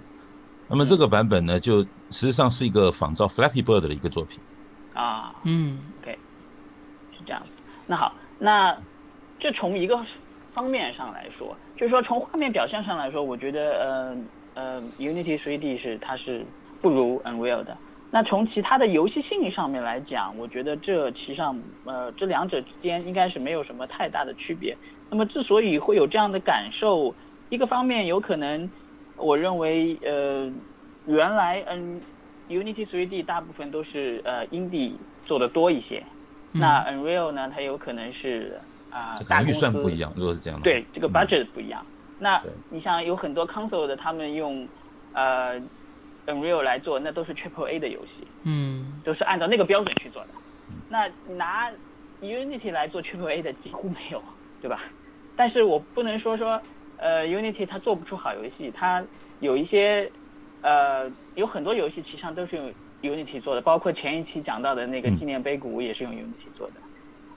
Speaker 4: 那么这个版本呢，就实际上是一个仿照 Flappy Bird 的一个作品。
Speaker 3: 啊，
Speaker 2: 嗯
Speaker 3: ，OK，是这样子，那好。那这从一个方面上来说，就是说从画面表现上来说，我觉得呃呃 Unity 3D 是它是不如 Unreal 的。那从其他的游戏性上面来讲，我觉得这其实上呃这两者之间应该是没有什么太大的区别。那么之所以会有这样的感受，一个方面有可能我认为呃原来嗯 Unity 3D 大部分都是呃 Indie 做的多一些。那 Unreal 呢？它有可能是啊，大
Speaker 4: 预算不一样。如果是这样的，
Speaker 3: 对这个 budget 不一样。那你像有很多 console 的，他们用呃 Unreal 来做，那都是 Triple A 的游戏，
Speaker 2: 嗯
Speaker 3: 都是按照那个标准去做的。那拿 Unity 来做 Triple A 的几乎没有，对吧？但是我不能说说呃 Unity 它做不出好游戏，它有一些呃有很多游戏其实上都是用 Unity 做的，包括前一期讲到的那个
Speaker 4: 嗯
Speaker 3: 纪念碑谷也是用 Unity 做的。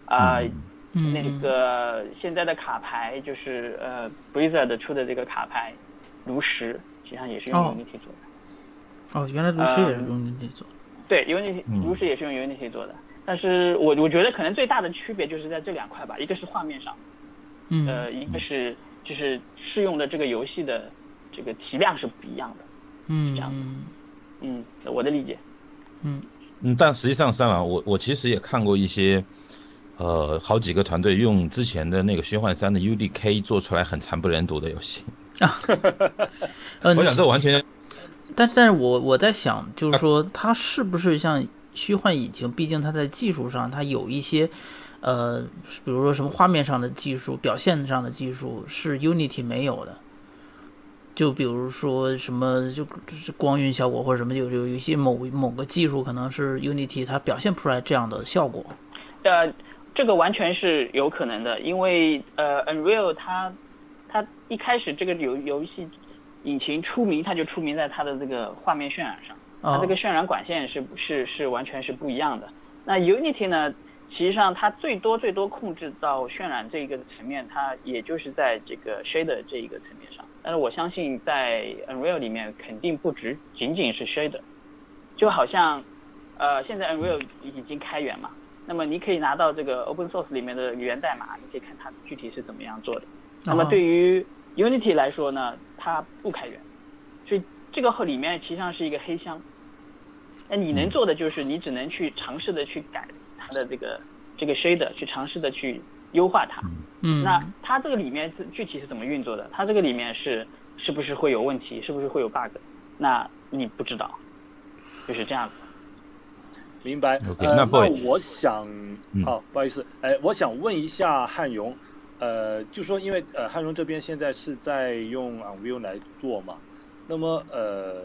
Speaker 3: 啊、
Speaker 4: 嗯
Speaker 2: 嗯，
Speaker 3: 那个现在的卡牌就是呃 Blizzard 出的这个卡牌炉石其，实际上也是用
Speaker 2: 哦
Speaker 3: Unity 做的。
Speaker 2: 哦，原来炉石也是
Speaker 3: 嗯
Speaker 2: 用 Unity 做。
Speaker 3: 对，Unity
Speaker 4: 嗯
Speaker 3: 炉石也是用 Unity 做的。但是我我觉得可能最大的区别就是在这两块吧，一个是画面上，
Speaker 2: 嗯
Speaker 3: 呃，一个是就是适用的这个游戏的这个体量是不一样的。
Speaker 2: 嗯
Speaker 3: 这样
Speaker 2: 嗯
Speaker 3: 嗯，我的理解。
Speaker 2: 嗯
Speaker 4: 嗯，但实际上，三郎，我我其实也看过一些，呃，好几个团队用之前的那个虚幻三的 UDK 做出来很惨不忍睹的游戏。
Speaker 2: 呃，
Speaker 4: 我想这完全
Speaker 2: 但但是我我在想，就是说它是不是像虚幻引擎？毕竟它在技术上，它有一些，呃，比如说什么画面上的技术、表现上的技术是 Unity 没有的。就比如说什么，就是光晕效果或者什么，有有有一些某某个技术可能是 Unity 它表现不出来这样的效果。
Speaker 3: 呃，这个完全是有可能的，因为呃，Unreal 它它一开始这个游游戏引擎出名，它就出名在它的这个画面渲染上，它
Speaker 2: 哦
Speaker 3: 这个渲染管线是是是完全是不一样的。那 Unity 呢，实际上它最多最多控制到渲染这一个层面，它也就是在这个 shader 这一个层面上。但是我相信在 Unreal 里面肯定不只仅仅是 shader，就好像呃现在 Unreal 已经开源嘛，那么你可以拿到这个 open source 里面的源代码，你可以看它具体是怎么样做的。那么对于 Unity 来说呢，它不开源，所以这个后里面实际上是一个黑箱。那你能做的就是你只能去尝试的去改它的这个这个 shader，去尝试的去优化它。
Speaker 2: 嗯，
Speaker 3: 那它这个里面是具体是怎么运作的？它这个里面是是不是会有问题？是不是会有 bug？那你不知道，就是这样子。
Speaker 1: 明白。
Speaker 4: OK，
Speaker 1: 呃，
Speaker 4: 那 boy
Speaker 1: 我想
Speaker 4: 嗯，
Speaker 1: 好，不好意思，哎，我想问一下汉荣，呃，就说因为呃汉荣这边现在是在用 Unreal 来做嘛，那么呃，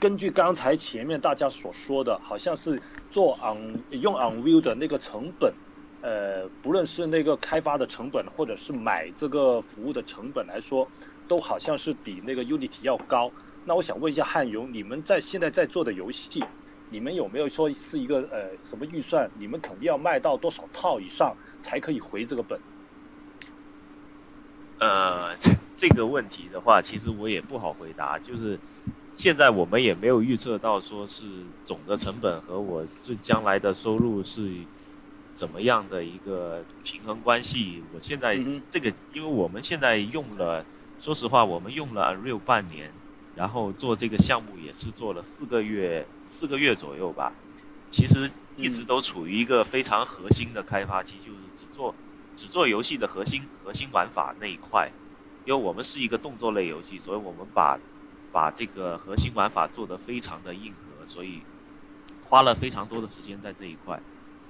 Speaker 1: 根据刚才前面大家所说的，好像是做 On 用 Unreal 的那个成本，呃，不论是那个开发的成本，或者是买这个服务的成本来说，都好像是比那个 Unity 要高。那我想问一下汉勇，你们在现在在做的游戏，你们有没有说是一个呃什么预算？你们肯定要卖到多少套以上才可以回这个本？
Speaker 5: 呃，这个问题的话，其实我也不好回答。就是现在我们也没有预测到说是总的成本和我这将来的收入是怎么样的一个平衡关系。我现在这个，因为我们现在用了，说实话，我们用了 Unreal 半年，然后做这个项目也是做了四个月，四个月左右吧。其实一直都处于一个非常核心的开发期，就是只做只做游戏的核心核心玩法那一块，因为我们是一个动作类游戏，所以我们把把这个核心玩法做得非常的硬核，所以花了非常多的时间在这一块。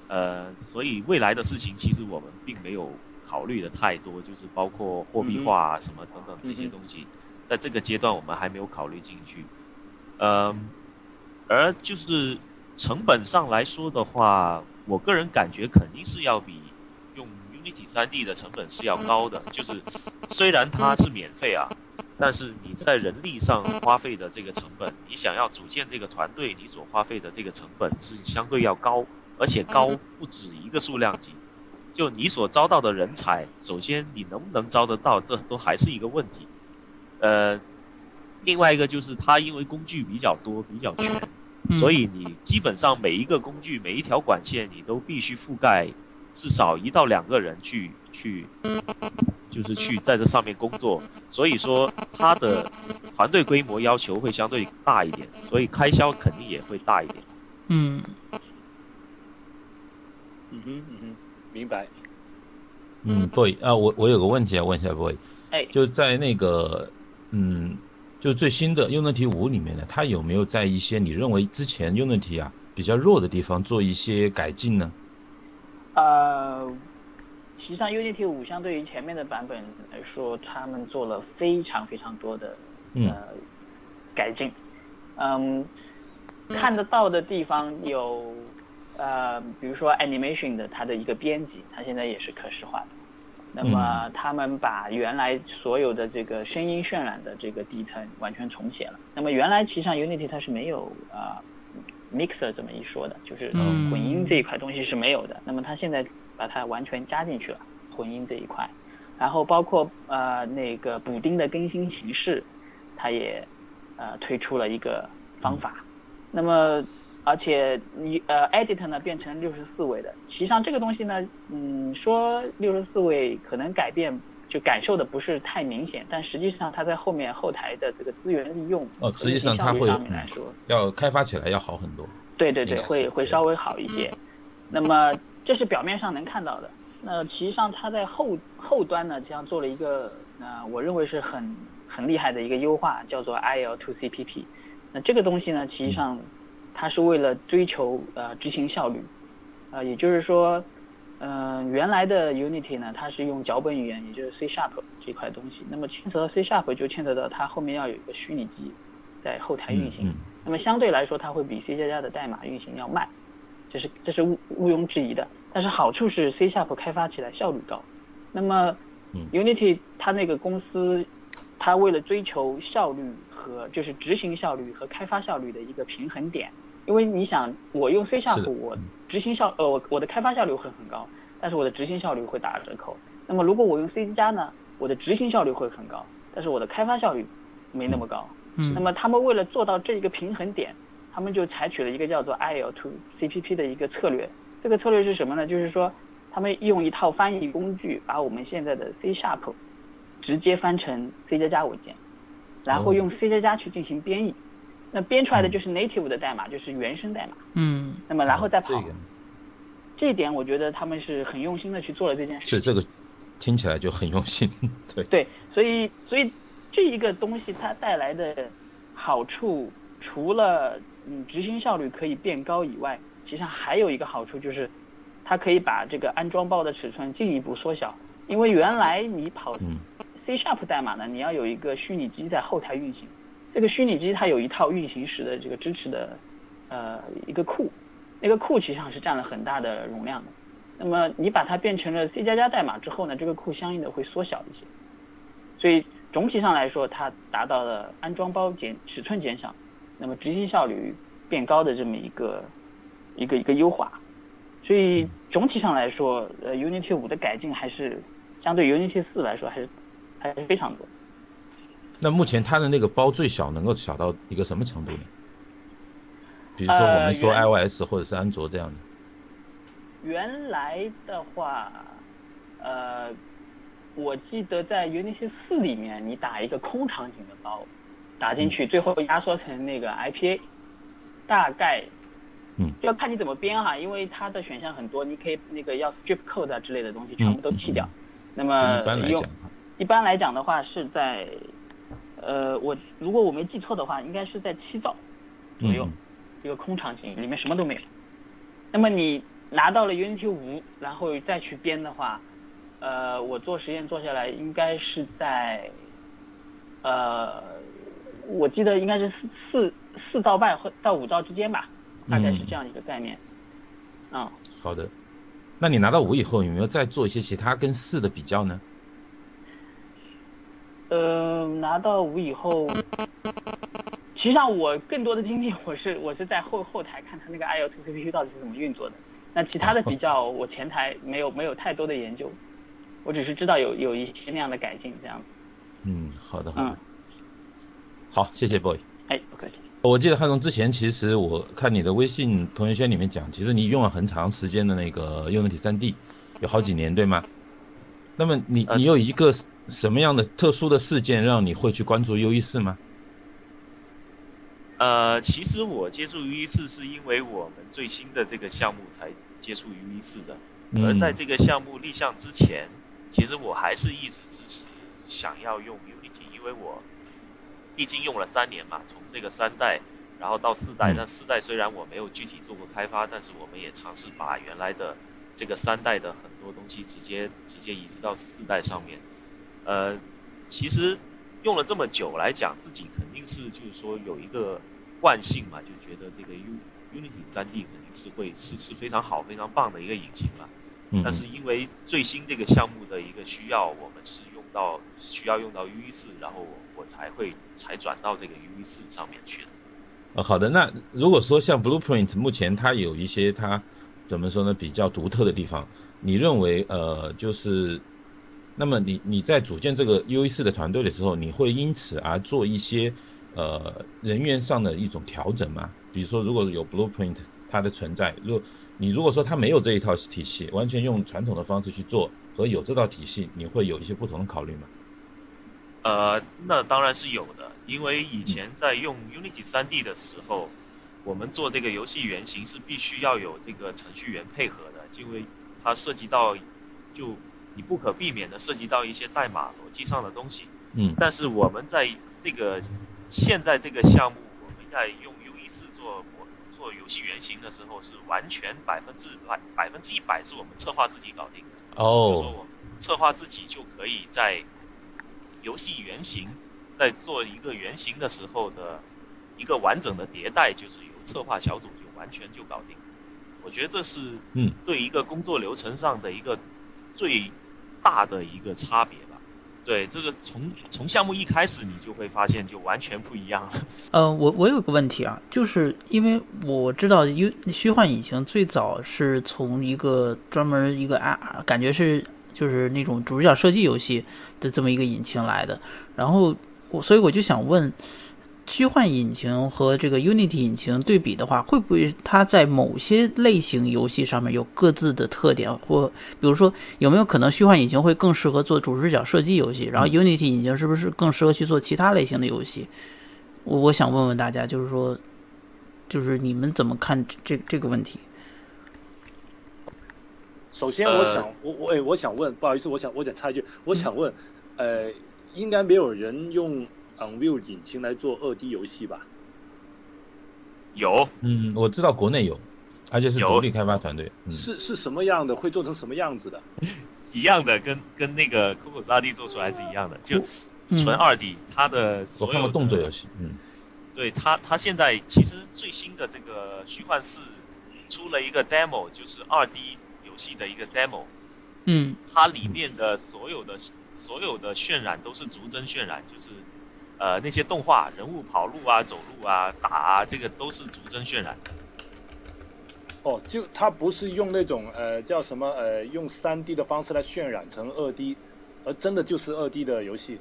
Speaker 5: 呃，所以未来的事情其实我们并没有考虑的太多，就是包括货币化啊什么等等这些东西，在这个阶段我们还没有考虑进去。呃，而就是成本上来说的话，我个人感觉肯定是要比用 Unity 3D 的成本是要高的。就是虽然它是免费啊，但是你在人力上花费的这个成本，你想要组建这个团队，你所花费的这个成本是相对要高，而且高不止一个数量级。就你所招到的人才，首先你能不能招得到，这都还是一个问题。呃，另外一个就是它因为工具比较多、比较全，
Speaker 2: 嗯
Speaker 5: 所以你基本上每一个工具、每一条管线，你都必须覆盖至少一到两个人去去，就是去在这上面工作。所以说他的团队规模要求会相对大一点，所以开销肯定也会大一点。
Speaker 2: 嗯
Speaker 1: 嗯哼嗯哼，明白。
Speaker 4: 嗯，boy 啊，我我有个问题要问一下 boy，
Speaker 3: 哎，
Speaker 4: 就在那个嗯，就最新的 Unity 五里面呢，它有没有在一些你认为之前 Unity 啊比较弱的地方做一些改进呢？
Speaker 3: 呃，实际上 Unity 五相对于前面的版本来说，他们做了非常非常多的
Speaker 4: 嗯
Speaker 3: 呃改进。嗯，看得到的地方有，呃，比如说 animation 的它的一个编辑，它现在也是可视化的。那么他们把原来所有的这个声音渲染的这个底层完全重写了。那么原来其实上 Unity 它是没有啊 mixer 这么一说的，就是混音这一块东西是没有的。那么它现在把它完全加进去了混音这一块，然后包括呃那个补丁的更新形式，它也呃推出了一个方法。那么而且你呃，edit 呢变成六十四位的，实际上这个东西呢，嗯，说六十四位可能改变就感受的不是太明显，但实际上它在后面后台的这个资源利用
Speaker 4: 哦，实际上它会要开发起来要好很多。
Speaker 3: 对对对，会会稍微好一些。那么这是表面上能看到的，那实际上它在后后端呢，这样做了一个呃，我认为是很很厉害的一个优化，叫做 IL2CPP。那这个东西呢，实际上。它是为了追求呃执行效率，呃，也就是说，嗯，原来的 Unity 呢，它是用脚本语言，也就是 C Sharp 这块东西。那么牵扯到 C Sharp 就牵扯到它后面要有一个虚拟机在后台运行。那么相对来说，它会比 C 加加的代码运行要慢，这是这是毋毋庸置疑的。但是好处是 C Sharp 开发起来效率高。那么 Unity 它那个公司，它为了追求效率和就是执行效率和开发效率的一个平衡点。因为你想，我用 C Sharp，我执行效呃，我我的开发效率会很高，但是我的执行效率会打折扣。那么如果我用 C 加呢，我的执行效率会很高，但是我的开发效率没那么高。那么他们为了做到这一个平衡点，他们就采取了一个叫做 IL2CPP 的一个策略。这个策略是什么呢？就是说，他们用一套翻译工具，把我们现在的 C Sharp 直接翻成 C 加加文件，然后用 C 加加去进行编译。那编出来的就是 native 的代码，就是原生代码。
Speaker 2: 嗯。
Speaker 3: 那么然后再跑。这一点我觉得他们是很用心的去做了这件事。
Speaker 4: 是这个，听起来就很用心。对。
Speaker 3: 对，所以所以这一个东西它带来的好处，除了嗯执行效率可以变高以外，实际上还有一个好处就是，它可以把这个安装包的尺寸进一步缩小。因为原来你跑 C Sharp 代码呢，你要有一个虚拟机在后台运行。这个虚拟机它有一套运行时的这个支持的，呃，一个库，那个库其实上是占了很大的容量的。那么你把它变成了 C 加加代码之后呢，这个库相应的会缩小一些。所以总体上来说，它达到了安装包减尺寸减小，那么执行效率变高的这么一个一个一个优化。所以总体上来说，呃，Unity 五的改进还是相对 Unity 四来说还是还是非常多。
Speaker 4: 那目前它的那个包最小能够小到一个什么程度呢？比如说我们说 iOS 或者是安卓这样的。
Speaker 3: 原来的话，呃，我记得在 Unity 四里面，你打一个空场景的包，打进去，最后压缩成那个 IPA，大概，
Speaker 4: 嗯，
Speaker 3: 要看你怎么编哈，因为它的选项很多，你可以那个要 strip code 啊之类的东西全部都去掉。那么用一般来讲的话是在。呃，我如果我没记错的话，应该是在七兆左右，一个空场景里面什么都没有。那么你拿到了 Unity 五，然后再去编的话，呃，我做实验做下来应该是在，呃，我记得应该是四四四兆半或到五兆之间吧，大概是这样一个概念。嗯。
Speaker 4: 好的，那你拿到五以后有没有再做一些其他跟四的比较呢？
Speaker 3: 呃，拿到五以后，其实际上我更多的精力我是我是在后后台看他那个 IL2CPP 到底是怎么运作的。那其他的比较，我前台没有没有太多的研究，我只是知道有有一些那样的改进这样
Speaker 4: 子。嗯，好的好的。好，谢谢 boy。
Speaker 3: 哎，不客气。
Speaker 4: 我记得汉中之前其实我看你的微信朋友圈里面讲，其实你用了很长时间的那个 Unity 3D，有好几年对吗？那么你你有一个。什么样的特殊的事件让你会去关注 U E 四吗？
Speaker 5: 呃，其实我接触 U E 四是因为我们最新的这个项目才接触 U E 四的，而在这个项目立项之前，其实我还是一直支持想要用 Unity，因为我毕竟用了三年嘛，从这个三代然后到四代，那四代虽然我没有具体做过开发，但是我们也尝试把原来的这个三代的很多东西直接直接移植到四代上面。呃，其实用了这么久来讲，自己肯定是就是说有一个惯性嘛，就觉得这个 U Unity 3D 肯定是会是是非常好、非常棒的一个引擎了。
Speaker 4: 嗯
Speaker 5: 但是因为最新这个项目的一个需要，我们是用到需要用到 UE 4，然后我我才会才转到这个 UE 四上面去的。
Speaker 4: 呃，好的，那如果说像 Blueprint 目前它有一些它怎么说呢比较独特的地方，你认为呃就是，那么你你在组建这个 UE 四的团队的时候，你会因此而做一些呃人员上的一种调整吗？比如说如果有 Blueprint 它的存在，如果你如果说它没有这一套体系，完全用传统的方式去做，和有这套体系，你会有一些不同的考虑吗？
Speaker 5: 呃，那当然是有的，因为以前在用 Unity 3D 的时候，我们做这个游戏原型是必须要有这个程序员配合的，因为它涉及到就你不可避免的涉及到一些代码逻辑上的东西。
Speaker 4: 嗯
Speaker 5: 但是我们在这个现在这个项目，我们在用 UE 4做模做游戏原型的时候，是完全百分之百百分之一百是我们策划自己搞定的。哦就是说
Speaker 4: 哦，
Speaker 5: 我们策划自己就可以在游戏原型在做一个原型的时候的一个完整的迭代，就是由策划小组就完全就搞定。我觉得这是
Speaker 4: 嗯
Speaker 5: 对一个工作流程上的一个最大的一个差别吧。对，这个从从项目一开始你就会发现就完全不一样了。
Speaker 2: 呃，我我有个问题啊，就是因为我知道 U 虚幻引擎最早是从一个专门一个啊，感觉是就是那种主视角射击游戏的这么一个引擎来的，然后我所以我就想问，虚幻引擎和这个 Unity 引擎对比的话，会不会它在某些类型游戏上面有各自的特点，或比如说有没有可能虚幻引擎会更适合做主视角射击游戏，然后 Unity 引擎是不是更适合去做其他类型的游戏？我我想问问大家，就是说，就是你们怎么看这这个问题？
Speaker 1: 首先，我想，我我哎，我想问，不好意思，我想我想插一句，我想问，呃，应该没有人用 Unreal 引擎来做二 D 游戏吧？
Speaker 5: 有，
Speaker 4: 嗯，我知道国内有，而且是独立开发团队。嗯，
Speaker 1: 是是什么样的？会做成什么样子的？
Speaker 5: 一样的，跟跟那个 Coco 3 D 做出来是一样的，就
Speaker 2: 嗯
Speaker 5: 纯二 D，它的所有
Speaker 4: 看过动作游戏。嗯
Speaker 5: 对它，它现在其实最新的这个虚幻四出了一个 demo，就是二 D 游戏的一个 demo，
Speaker 2: 嗯
Speaker 5: 它里面的所有的所有的渲染都是逐帧渲染，就是呃那些动画人物跑路啊、走路啊、打啊，这个都是逐帧渲染的。
Speaker 1: 哦，就它不是用那种呃叫什么呃用三 D 的方式来渲染成二 D，而真的就是二 D 的游戏。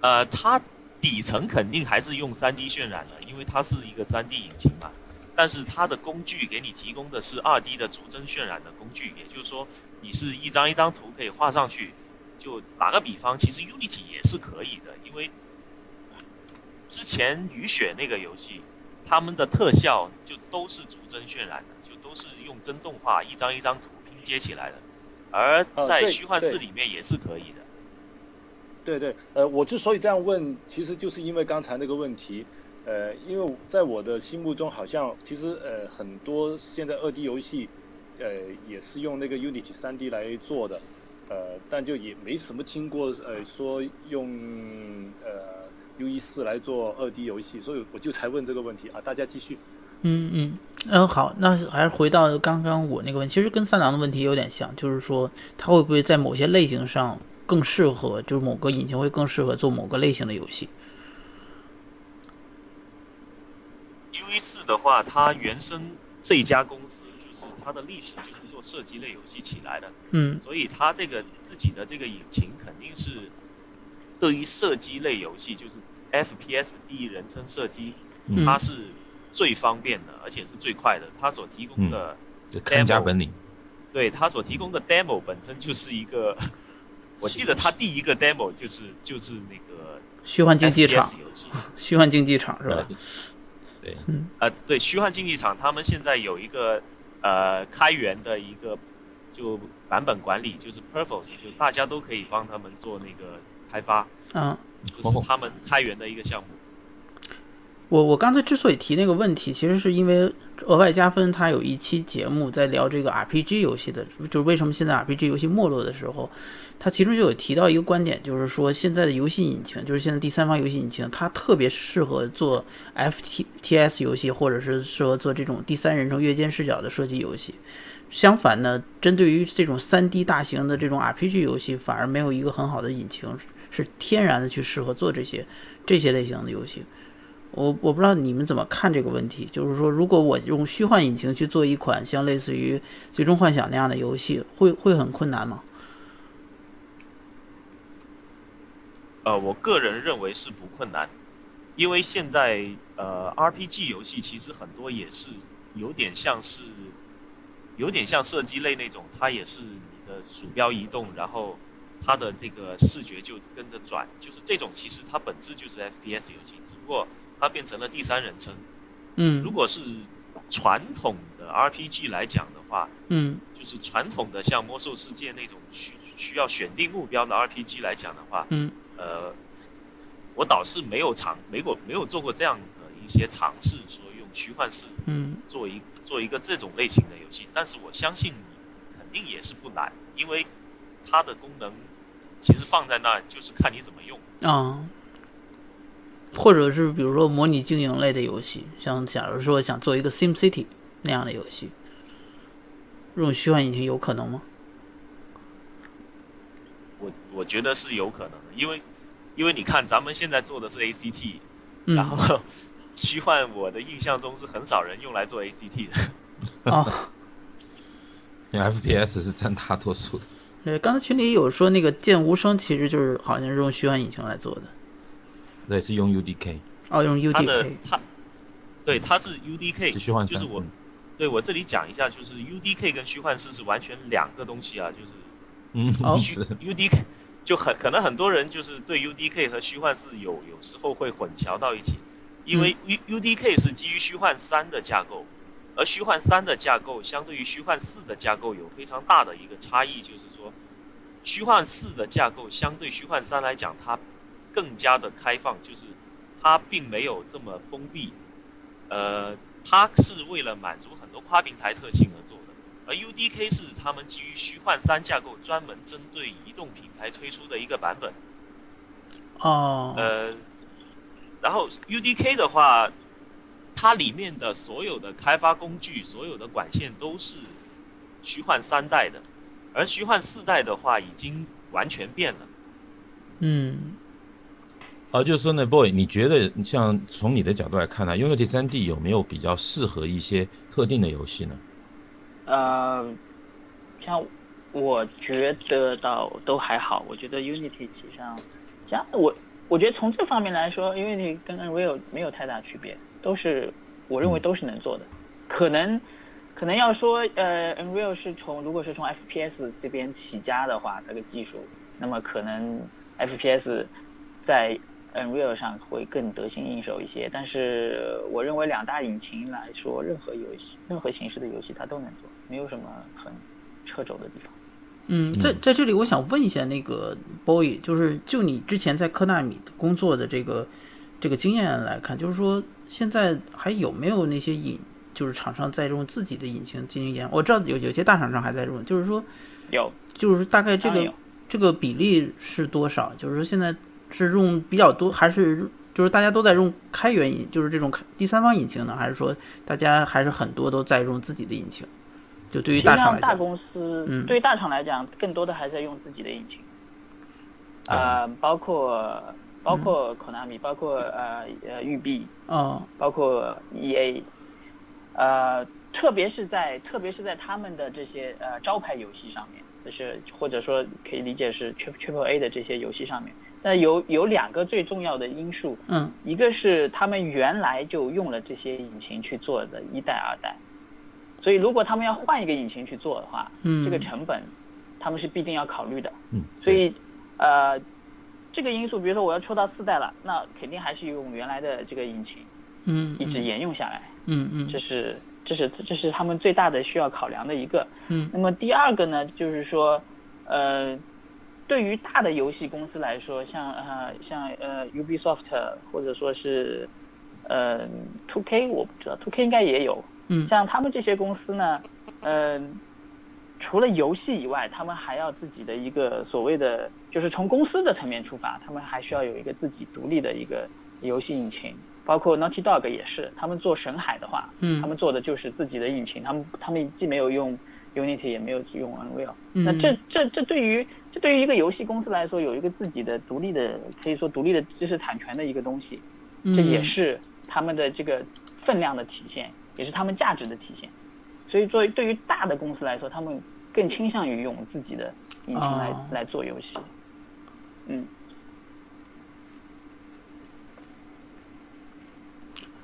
Speaker 5: 呃，它底层肯定还是用 3D 渲染的，因为它是一个 3D 引擎嘛。但是它的工具给你提供的是 2D 的逐帧渲染的工具，也就是说，你是一张一张图可以画上去。就打个比方，其实 Unity 也是可以的，因为之前雨雪那个游戏，他们的特效就都是逐帧渲染的，就都是用真动画一张一张图拼接起来的。而在虚幻四里面也是可以的。
Speaker 1: 对对，呃，我之所以这样问，其实就是因为刚才那个问题，呃，因为在我的心目中，好像其实呃很多现在二 D 游戏，呃也是用那个 Unity 三 D 来做的，呃，但就也没什么听过呃说用呃 U 一四来做二 D 游戏，所以我就才问这个问题啊，大家继续。
Speaker 2: 嗯嗯嗯，好，那还是回到刚刚我那个问题，其实跟三郎的问题有点像，就是说它会不会在某些类型上更适合，就是某个引擎会更适合做某个类型的游戏？
Speaker 5: E 四的话，它原生这一家公司就是它的历史就是做射击类游戏起来的，
Speaker 2: 嗯
Speaker 5: 所以它这个自己的这个引擎肯定是对于射击类游戏，就是 F P S 第一人称射击，
Speaker 2: 嗯
Speaker 5: 它是最方便的，而且是最快的。它所提供的，
Speaker 4: 这看家本领。
Speaker 5: 对它所提供的 demo 本身就是一个，我记得它第一个 demo 就是就是那个
Speaker 2: 虚幻竞技场
Speaker 5: FPS。
Speaker 2: 虚幻竞技场是吧？
Speaker 4: 对，嗯。
Speaker 5: 呃，对，虚幻竞技场他们现在有一个呃开源的一个就版本管理，就是 Perfos，就大家都可以帮他们做那个开发，
Speaker 2: 嗯，
Speaker 5: 这是他们开源的一个项目。
Speaker 2: 我我刚才之所以提那个问题，其实是因为额外加分，它有一期节目在聊这个 RPG 游戏的，就是为什么现在 RPG 游戏没落的时候，它其中就有提到一个观点，就是说现在的游戏引擎，就是现在第三方游戏引擎，它特别适合做 FTTS 游戏，或者是适合做这种第三人称跃间视角的射击游戏。相反呢，针对于这种三 D 大型的这种 RPG 游戏，反而没有一个很好的引擎是天然的去适合做这些这些类型的游戏。我我不知道你们怎么看这个问题，就是说，如果我用虚幻引擎去做一款像类似于《最终幻想》那样的游戏，会会很困难吗？
Speaker 5: 呃，我个人认为是不困难，因为现在呃 RPG 游戏其实很多也是有点像是。有点像射击类那种，它也是你的鼠标移动，然后它的这个视觉就跟着转，就是这种其实它本质就是 FPS 游戏，只不过它变成了第三人称。
Speaker 2: 嗯。
Speaker 5: 如果是传统的 RPG 来讲的话，
Speaker 2: 嗯，
Speaker 5: 就是传统的像魔兽世界那种需需要选定目标的 RPG 来讲的话，
Speaker 2: 嗯，
Speaker 5: 呃，我倒是没有尝没过没有做过这样的一些尝试，说用虚幻式，
Speaker 2: 嗯，
Speaker 5: 做一。做一个这种类型的游戏，但是我相信你肯定也是不难，因为它的功能其实放在那就是看你怎么用
Speaker 2: 啊。或者是比如说模拟经营类的游戏，像假如说想做一个 Sim City 那样的游戏，用虚幻引擎有可能吗？
Speaker 5: 我我觉得是有可能的，因为因为你看咱们现在做的是 ACT，
Speaker 2: 嗯、
Speaker 5: 然后。虚幻，我的印象中是很少人用来做 ACT
Speaker 2: 的。哦，
Speaker 4: 因为 FPS 是占大多数的。
Speaker 2: 对，刚才群里有说那个剑无声，其实就是好像是用虚幻引擎来做的。
Speaker 4: 对，是用 UDK。
Speaker 2: 哦，用 UDK。
Speaker 5: 它的它，对，它是 UDK。
Speaker 4: 虚幻
Speaker 5: 就是我，对我这里讲一下，就是 UDK 跟虚幻四是完全两个东西啊，就是。
Speaker 4: 嗯，
Speaker 5: 是 UDK 就很可能很多人就是对 UDK 和虚幻四有有时候会混淆到一起。因为 U U D K 是基于虚幻三的架构，而虚幻三的架构相对于虚幻四的架构有非常大的一个差异，就是说，虚幻四的架构相对虚幻三来讲，它更加的开放，就是它并没有这么封闭，呃，它是为了满足很多跨平台特性而做的，而 U D K 是他们基于虚幻三架构专门针对移动平台推出的一个版本。
Speaker 2: 哦。
Speaker 5: 呃。然后 UDK 的话，它里面的所有的开发工具、所有的管线都是虚幻三代的，而虚幻四代的话已经完全变了。
Speaker 2: 嗯。
Speaker 4: 啊，就是说呢，Boy，你觉得像从你的角度来看呢，Unity 三 D 有没有比较适合一些特定的游戏呢？
Speaker 3: 呃，像我觉得倒都还好，我觉得 Unity 实上，像我。我觉得从这方面来说，因为你跟 Unreal 没有太大区别，都是我认为都是能做的。可能可能要说，呃，Unreal 是从如果是从 FPS 这边起家的话，这个技术，那么可能 FPS 在 Unreal 上会更得心应手一些。但是我认为两大引擎来说，任何游戏、任何形式的游戏它都能做，没有什么很掣肘的地方。
Speaker 2: 嗯，在在这里，我想问一下那个 boy，就是就你之前在科纳米工作的这个这个经验来看，就是说现在还有没有那些引，就是厂商在用自己的引擎进行研？我知道有有些大厂商还在用，就是说
Speaker 3: 有，
Speaker 2: 就是大概这个这个比例是多少？就是说现在是用比较多，还是就是大家都在用开源引，就是这种第三方引擎呢？还是说大家还是很多都在用自己的引擎？就对于大厂来讲，
Speaker 3: 大公司，嗯，对于大厂来讲，更多的还是在用自己的引擎，啊，包括包括 Konami，包括呃呃育碧，
Speaker 2: 哦，
Speaker 3: 包括 EA，呃，特别是在特别是在他们的这些呃招牌游戏上面，就是或者说可以理解是 Triple A 的这些游戏上面，那有有两个最重要的因素，
Speaker 2: 嗯，
Speaker 3: 一个是他们原来就用了这些引擎去做的一代、二代。所以，如果他们要换一个引擎去做的话，
Speaker 2: 嗯，
Speaker 3: 这个成本他们是必定要考虑的。
Speaker 4: 嗯，
Speaker 3: 所以，呃，这个因素，比如说我要出到四代了，那肯定还是用原来的这个引擎，
Speaker 2: 嗯，
Speaker 3: 一直沿用下来。
Speaker 2: 嗯嗯，
Speaker 3: 这是这是这是他们最大的需要考量的一个。
Speaker 2: 嗯，
Speaker 3: 那么第二个呢，就是说，呃，对于大的游戏公司来说，像呃像呃 Ubisoft 或者说是呃，Two K 我不知道，Two K 应该也有。
Speaker 2: 嗯。
Speaker 3: 像他们这些公司呢，嗯、除了游戏以外，他们还要自己的一个所谓的，就是从公司的层面出发，他们还需要有一个自己独立的一个游戏引擎。包括 Naughty Dog 也是，他们做神海的话，
Speaker 2: 嗯。
Speaker 3: 他们做的就是自己的引擎，他们他们既没有用 Unity，也没有用 Unreal。
Speaker 2: 嗯。
Speaker 3: 那这这这对于这对于一个游戏公司来说，有一个自己的独立的，可以说独立的知识产权的一个东西，
Speaker 2: 嗯。
Speaker 3: 这也是他们的这个分量的体现，也是他们价值的体现。所以，作为对于大的公司来说，他们更倾向于用自己的引擎来、
Speaker 2: 哦
Speaker 3: 来做游戏。嗯，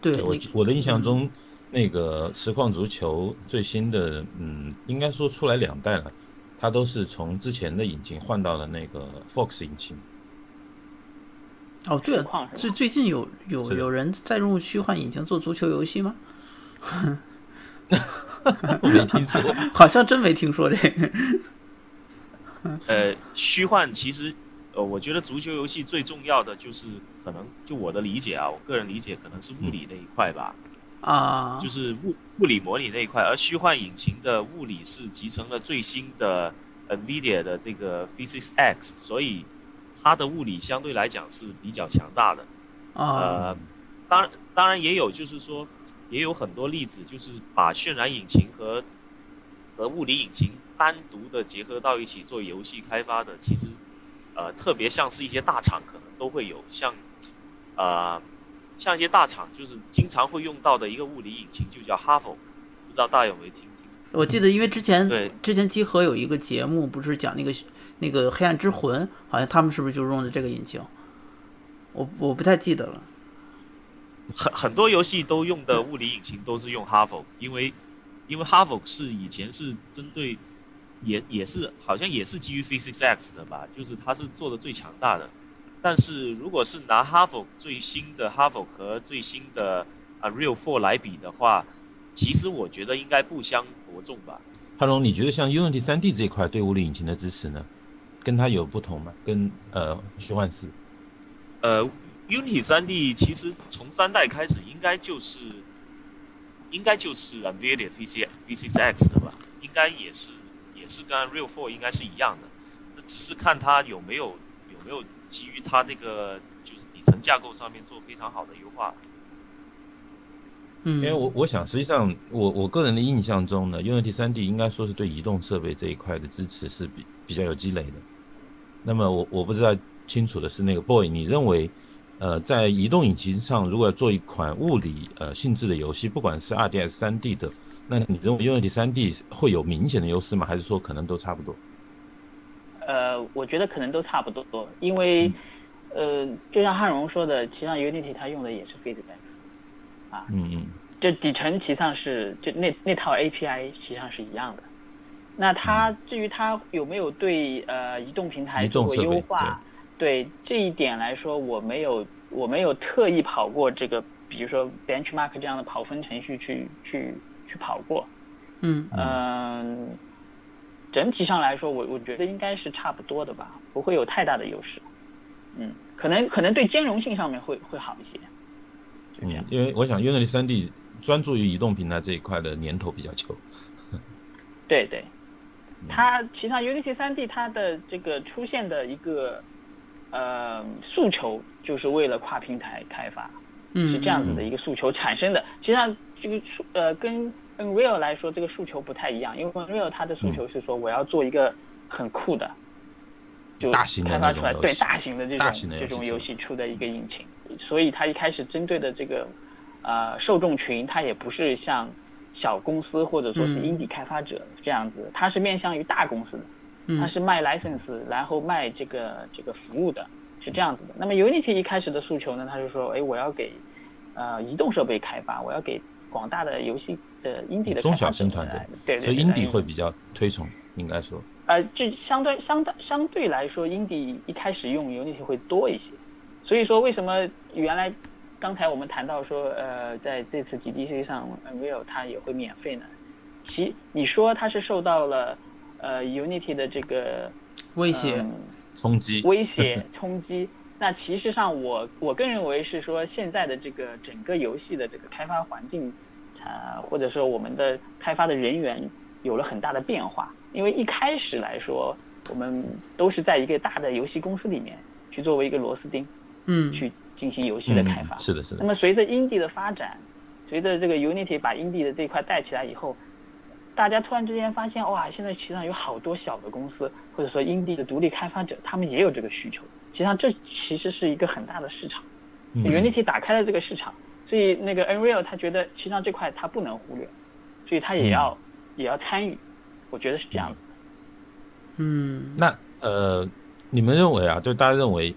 Speaker 2: 对，
Speaker 4: 我我的印象中，那个实况足球最新的，嗯，应该说出来两代了，它都是从之前的引擎换到了那个 Fox 引擎。
Speaker 2: 哦，对了
Speaker 3: 是
Speaker 2: 最最近有有有人在用虚幻引擎做足球游戏吗？
Speaker 4: 我没听说。
Speaker 2: 好像真没听说这个。
Speaker 5: 呃，虚幻其实，呃，我觉得足球游戏最重要的就是可能就我的理解啊，我个人理解可能是物理那一块吧，
Speaker 2: 啊，
Speaker 5: 就是物物理模拟那一块，而虚幻引擎的物理是集成了最新的 NVIDIA 的这个 Physics X，所以它的物理相对来讲是比较强大的。
Speaker 2: 啊，
Speaker 5: 呃，当然，当然也有，就是说，也有很多例子，就是把渲染引擎和和物理引擎单独的结合到一起做游戏开发的，其实，呃，特别像是一些大厂可能都会有，像，呃，像一些大厂就是经常会用到的一个物理引擎就叫哈佛，不知道大家有没有听听？
Speaker 2: 我记得因为之前
Speaker 5: 对
Speaker 2: 之前集合有一个节目，不是讲那个那个黑暗之魂，好像他们是不是就用的这个引擎？我我不太记得了。
Speaker 5: 很很多游戏都用的物理引擎都是用哈佛，因为因为哈佛是以前是针对也也是好像也是基于 Physics X 的吧，就是它是做的最强大的。但是如果是拿哈佛最新的哈佛和最新的啊 Real Four 来比的话，其实我觉得应该不相伯仲吧。
Speaker 4: 潘龙，你觉得像 Unity 3D 这一块对物理引擎的支持呢，跟它有不同吗？跟呃虚幻四？
Speaker 5: 呃，Unity 3D 其实从三代开始应该就是应该就是 NVIDIA Physics Physics X 的吧，应该也是也是跟 Real Four 应该是一样的，那只是看它有没有有没有基于它这个就是底层架构上面做非常好的优化。
Speaker 2: 嗯，
Speaker 4: 因为我我想，实际上我我个人的印象中呢，Unity 3D 应该说是对移动设备这一块的支持是比比较有积累的。那么我我不知道清楚的是那个 Boy，你认为呃在移动引擎上如果要做一款物理呃性质的游戏，不管是二 D 还是三 D 的，那你认为 Unity 3D 会有明显的优势吗？还是说可能都差不多？
Speaker 3: 呃，我觉得可能都差不多，因为呃，就像汉荣说的，其实上 Unity 它用的也是 Physics X，
Speaker 4: 嗯嗯
Speaker 3: 就底层其实上是就那那套 API 实际上是一样的。那它至于它有没有对呃移动平台做过优化，对这一点来说，我没有我没有特意跑过这个，比如说 benchmark 这样的跑分程序去去去跑过。
Speaker 2: 嗯
Speaker 3: 嗯，整体上来说，我我觉得应该是差不多的吧，不会有太大的优势。嗯，可能可能对兼容性上面会会好一些。
Speaker 4: 嗯，。因为我想 Unity 3D 专注于移动平台这一块的年头比较久。
Speaker 3: 对对，
Speaker 4: 嗯
Speaker 3: 它其实上 Unity 3D 它的这个出现的一个呃诉求，就是为了跨平台开发，
Speaker 2: 嗯，
Speaker 3: 是这样子的一个诉求产生的。实际上这个诉呃跟 Unreal 来说，这个诉求不太一样，因为 Unreal 它的诉求是说我要做一个很酷的，就
Speaker 4: 大型的
Speaker 3: 开发出来对大型的这种这种游戏出的一个引擎，所以它一开始针对的这个呃受众群，它也不是像小公司或者说是
Speaker 2: 嗯。
Speaker 3: Indie 开发者这样子，它是面向于大公司的，
Speaker 2: 嗯
Speaker 3: 它是卖 license 然后卖这个这个服务的，是这样子的。那么 Unity 一开始的诉求呢，他就说，哎，我要给呃移动设备开发，我要给广大的游戏的 indie 的
Speaker 4: 中小型团队
Speaker 3: 对对
Speaker 4: 所以 Indie 会比较推崇，应该说。
Speaker 3: 呃，这相对相对相对来说，indie 一开始用 Unity 会多一些，所以说为什么原来刚才我们谈到说，呃，在这次 GDC 上 Unreal 它也会免费呢？其你说它是受到了呃 Unity 的这个
Speaker 2: 威胁，
Speaker 3: 嗯
Speaker 4: 冲击。
Speaker 3: 威胁冲击，那其实上我我更认为是说现在的这个整个游戏的这个开发环境，呃，或者说我们的开发的人员有了很大的变化。因为一开始来说，我们都是在一个大的游戏公司里面去作为一个螺丝钉，
Speaker 2: 嗯，
Speaker 3: 去进行游戏的开发。
Speaker 4: 是的，是的。
Speaker 3: 那么随着 indie 的发展，随着这个 Unity 把 indie 的这一块带起来以后，大家突然之间发现，哇，现在实际上有好多小的公司，或者说 indie 的独立开发者，他们也有这个需求。实际上，这其实是一个很大的市场，Unity 打开了这个市场，所以那个 Unreal 他觉得，实际上这块他不能忽略，所以他也要也要参与，我觉得是这样的。
Speaker 2: 嗯，
Speaker 4: 那呃，你们认为啊，就大家认为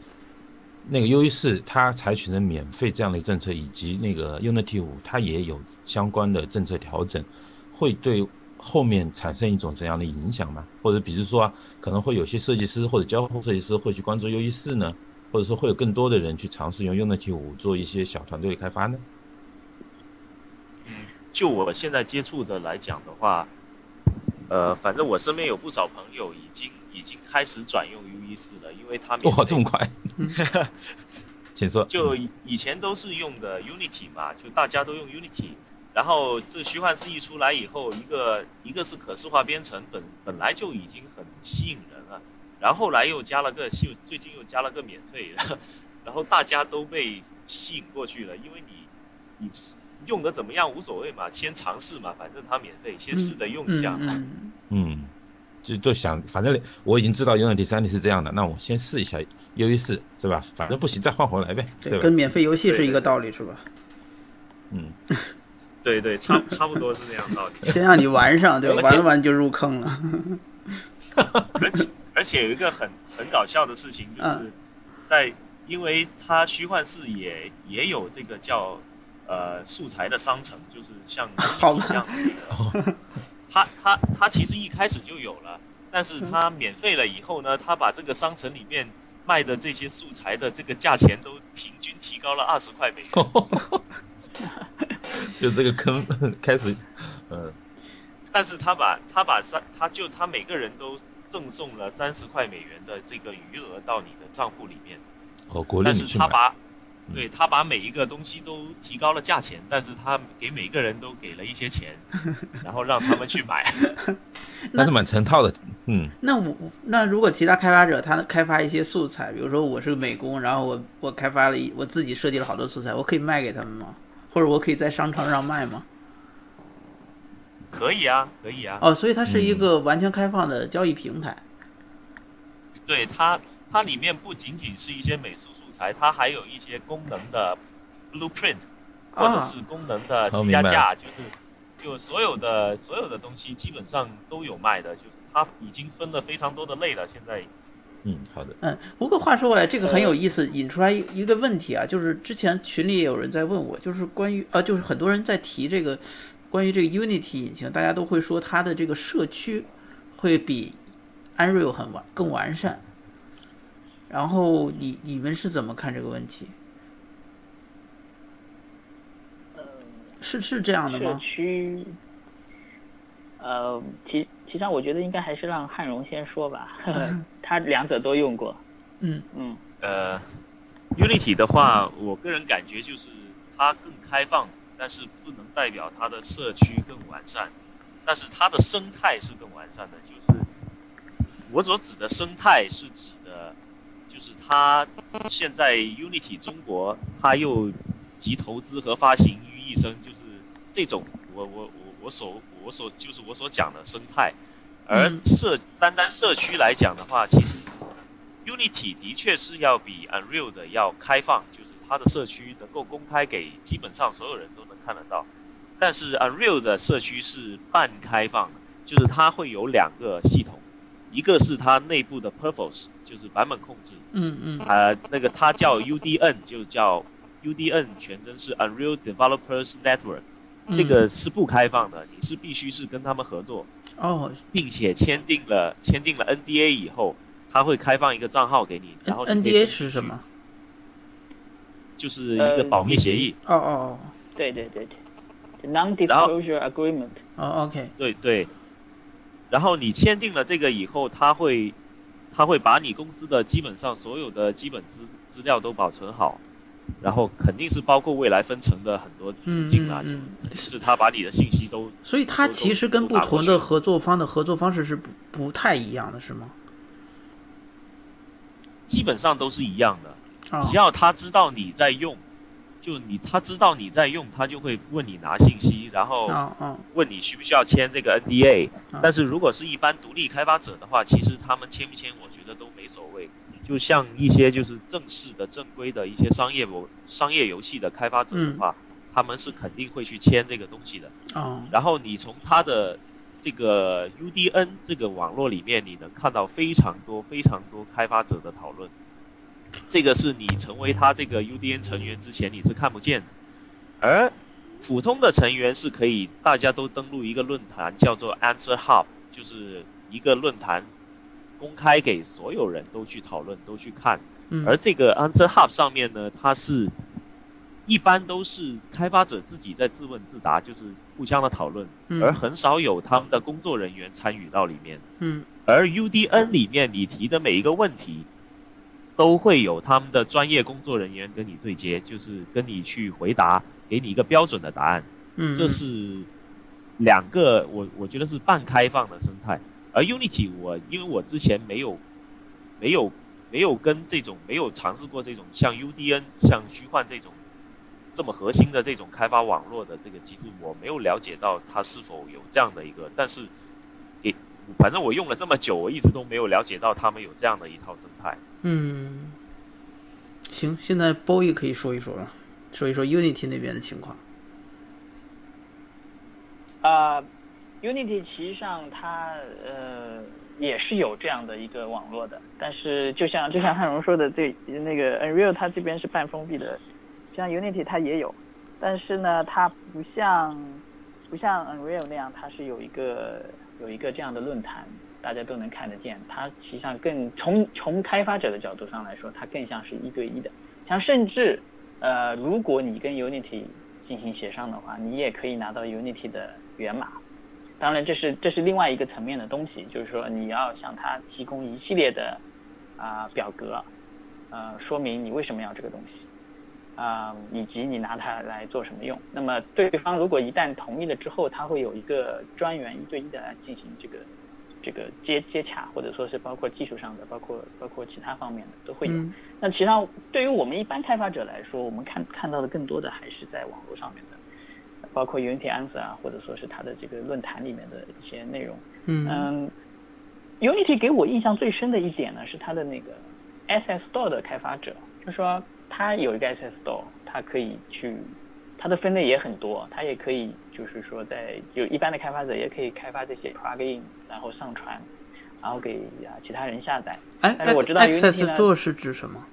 Speaker 4: 那个 U E 四它采取的免费这样的政策，以及那个 Unity 五它也有相关的政策调整，会对后面产生一种怎样的影响吗？或者比如说，可能会有些设计师或者交互设计师会去关注 U E 四呢？或者说会有更多的人去尝试用 Unity 五做一些小团队的开发呢？
Speaker 5: 嗯，就我现在接触的来讲的话，呃，反正我身边有不少朋友已经已经开始转用 U E 四了，因为他们
Speaker 4: 哇这么快，请说。
Speaker 5: 就以前都是用的 Unity 嘛，就大家都用 Unity。然后这虚幻四一出来以后，一个一个是可视化编程本本来就已经很吸引人了，然后来又加了个就最近又加了个免费，然后大家都被吸引过去了，因为你你用的怎么样无所谓嘛，先尝试嘛，反正它免费，先试着用一下
Speaker 2: 嘛。
Speaker 4: 嗯，就就想反正我已经知道 Unity 三题是这样的，那我先试一下优一试是吧？反正不行再换回来呗，对吧？
Speaker 2: 跟免费游戏是一个道理是吧？
Speaker 4: 嗯。
Speaker 5: 对对，差差不多是这样道理。
Speaker 2: 先让你玩上，对吧，玩完就入坑了。
Speaker 5: 而且而且有一个很很搞笑的事情，就是在因为它虚幻四也也有这个叫呃素材的商城，就是像一样的那个。它它它其实一开始就有了，但是它免费了以后呢，它把这个商城里面卖的这些素材的这个价钱都平均提高了二十块美元。
Speaker 4: 就这个坑 开始，嗯，
Speaker 5: 但是他把他把三，他就他每个人都赠送了三十块美元的这个余额到你的账户里面。
Speaker 4: 哦，国
Speaker 5: 但是他把，对他把每一个东西都提高了价钱，但是他给每个人都给了一些钱，然后让他们去买。
Speaker 4: 那是蛮成套的，嗯。
Speaker 2: 那我那如果其他开发者他开发一些素材，比如说我是个美工，然后我我开发了一我自己设计了好多素材，我可以卖给他们吗？或者我可以在商场上卖吗？
Speaker 5: 可以啊，可以啊。
Speaker 2: 哦，所以它是一个完全开放的交易平台。
Speaker 5: 对它，它里面不仅仅是一些美术素材，它还有一些功能的 blueprint，或者是功能的 C 加价，就是就所有的所有的东西基本上都有卖的，就是它已经分了非常多的类了，现在。
Speaker 4: 嗯，好的。
Speaker 2: 嗯，不过话说回来，这个很有意思，引出来一一个问题啊，就是之前群里也有人在问我，就是关于呃，就是很多人在提这个关于这个 Unity 引擎，大家都会说它的这个社区会比 Unreal 很完更完善。然后你你们是怎么看这个问题？是是这样的吗？
Speaker 3: 社区，呃，其其实上我觉得应该还是让汉荣先说吧。他两者都用过，
Speaker 2: 嗯
Speaker 3: 嗯。
Speaker 5: 呃，Unity 的话，我个人感觉就是它更开放，但是不能代表它的社区更完善。但是它的生态是更完善的，就是我所指的生态是指的，就是它现在 Unity 中国，它又集投资和发行于一身，就是这种我我我我所我所就是我所讲的生态。而社单单社区来讲的话，其实 Unity 的确是要比 Unreal 的要开放，就是它的社区能够公开给基本上所有人都能看得到。但是 Unreal 的社区是半开放的，就是它会有两个系统，一个是它内部的 Purpose，就是版本控制，
Speaker 2: 嗯嗯，
Speaker 5: 呃，那个它叫 UDN，就叫 UDN，全称是 Unreal Developers Network，这个是不开放的，你是必须是跟他们合作。
Speaker 2: 哦，
Speaker 5: 并且签订了签订了 NDA 以后，他会开放一个账号给你，然后
Speaker 2: NDA 是什么？
Speaker 5: 就是一个保密协议。
Speaker 2: 哦哦哦，
Speaker 3: 对对对对，Non-disclosure Agreement。
Speaker 2: 哦，OK。
Speaker 5: 对对，然后你签订了这个以后，他会他会把你公司的基本上所有的基本资资料都保存好，然后肯定是包括未来分成的很多途径啊，
Speaker 2: 嗯
Speaker 5: 是他把你的信息都，
Speaker 2: 所以他其实跟不同的合作方的合作方式是不不太一样的，是吗？
Speaker 5: 基本上都是一样的，
Speaker 2: 哦
Speaker 5: 只要他知道你在用，就你他知道你在用，他就会问你拿信息，然后问你需不需要签这个 NDA
Speaker 2: 啊。
Speaker 5: 但是如果是一般独立开发者的话，其实他们签不签，我觉得都没所谓。就像一些就是正式的、正规的一些商业模商业游戏的开发者的话，他们是肯定会去签这个东西的。
Speaker 2: 哦
Speaker 5: 然后你从他的这个 UDN 这个网络里面，你能看到非常多非常多开发者的讨论。这个是你成为他这个 UDN 成员之前你是看不见的，而普通的成员是可以大家都登录一个论坛，叫做 Answer Hub，就是一个论坛，公开给所有人都去讨论、都去看。
Speaker 2: 嗯
Speaker 5: 而这个 Answer Hub 上面呢，它是一般都是开发者自己在自问自答，就是互相的讨论，
Speaker 2: 嗯
Speaker 5: 而很少有他们的工作人员参与到里面。
Speaker 2: 嗯
Speaker 5: 而 UDN 里面你提的每一个问题，都会有他们的专业工作人员跟你对接，就是跟你去回答，给你一个标准的答案。
Speaker 2: 嗯，
Speaker 5: 这是两个我我觉得是半开放的生态。而 Unity 我因为我之前没有没有没有跟这种没有尝试过这种像 UDN 像虚幻这种这么核心的这种开发网络的这个机制，我没有了解到它是否有这样的一个，但是给反正我用了这么久，我一直都没有了解到他们有这样的一套生态。
Speaker 2: 嗯，行，现在 Boy 可以说一说了，说一说 Unity 那边的情况。
Speaker 3: 啊、Unity 其实上它呃也是有这样的一个网络的，但是就像就像汉荣说的，对那个 Unreal 它这边是半封闭的，像 Unity 它也有，但是呢，它不像不像 Unreal 那样，它是有一个有一个这样的论坛，大家都能看得见。它实际上更从从开发者的角度上来说，它更像是一对一的。像甚至呃，如果你跟 Unity 进行协商的话，你也可以拿到 Unity 的源码。当然，这是这是另外一个层面的东西，就是说你要向他提供一系列的啊、表格，呃，说明你为什么要这个东西，啊、以及你拿它来做什么用。那么对方如果一旦同意了之后，他会有一个专员一对一的来进行这个这个接接洽，或者说是包括技术上的，包括包括其他方面的都会有。
Speaker 2: 嗯
Speaker 3: 那其实上对于我们一般开发者来说，我们看看到的更多的还是在网络上面的，包括 Unity Answer 啊，或者说是它的这个论坛里面的一些内容。
Speaker 2: 嗯
Speaker 3: 嗯，Unity 给我印象最深的一点呢，是它的那个 SS Store 的开发者，就是说它有一个 SS Store，它可以去，它的分类也很多，它也可以就是说在有一般的开发者也可以开发这些 plugin，然后上传，然后给啊其他人下载。
Speaker 2: 哎
Speaker 3: 但是我知道 Unity
Speaker 2: Store 是指什么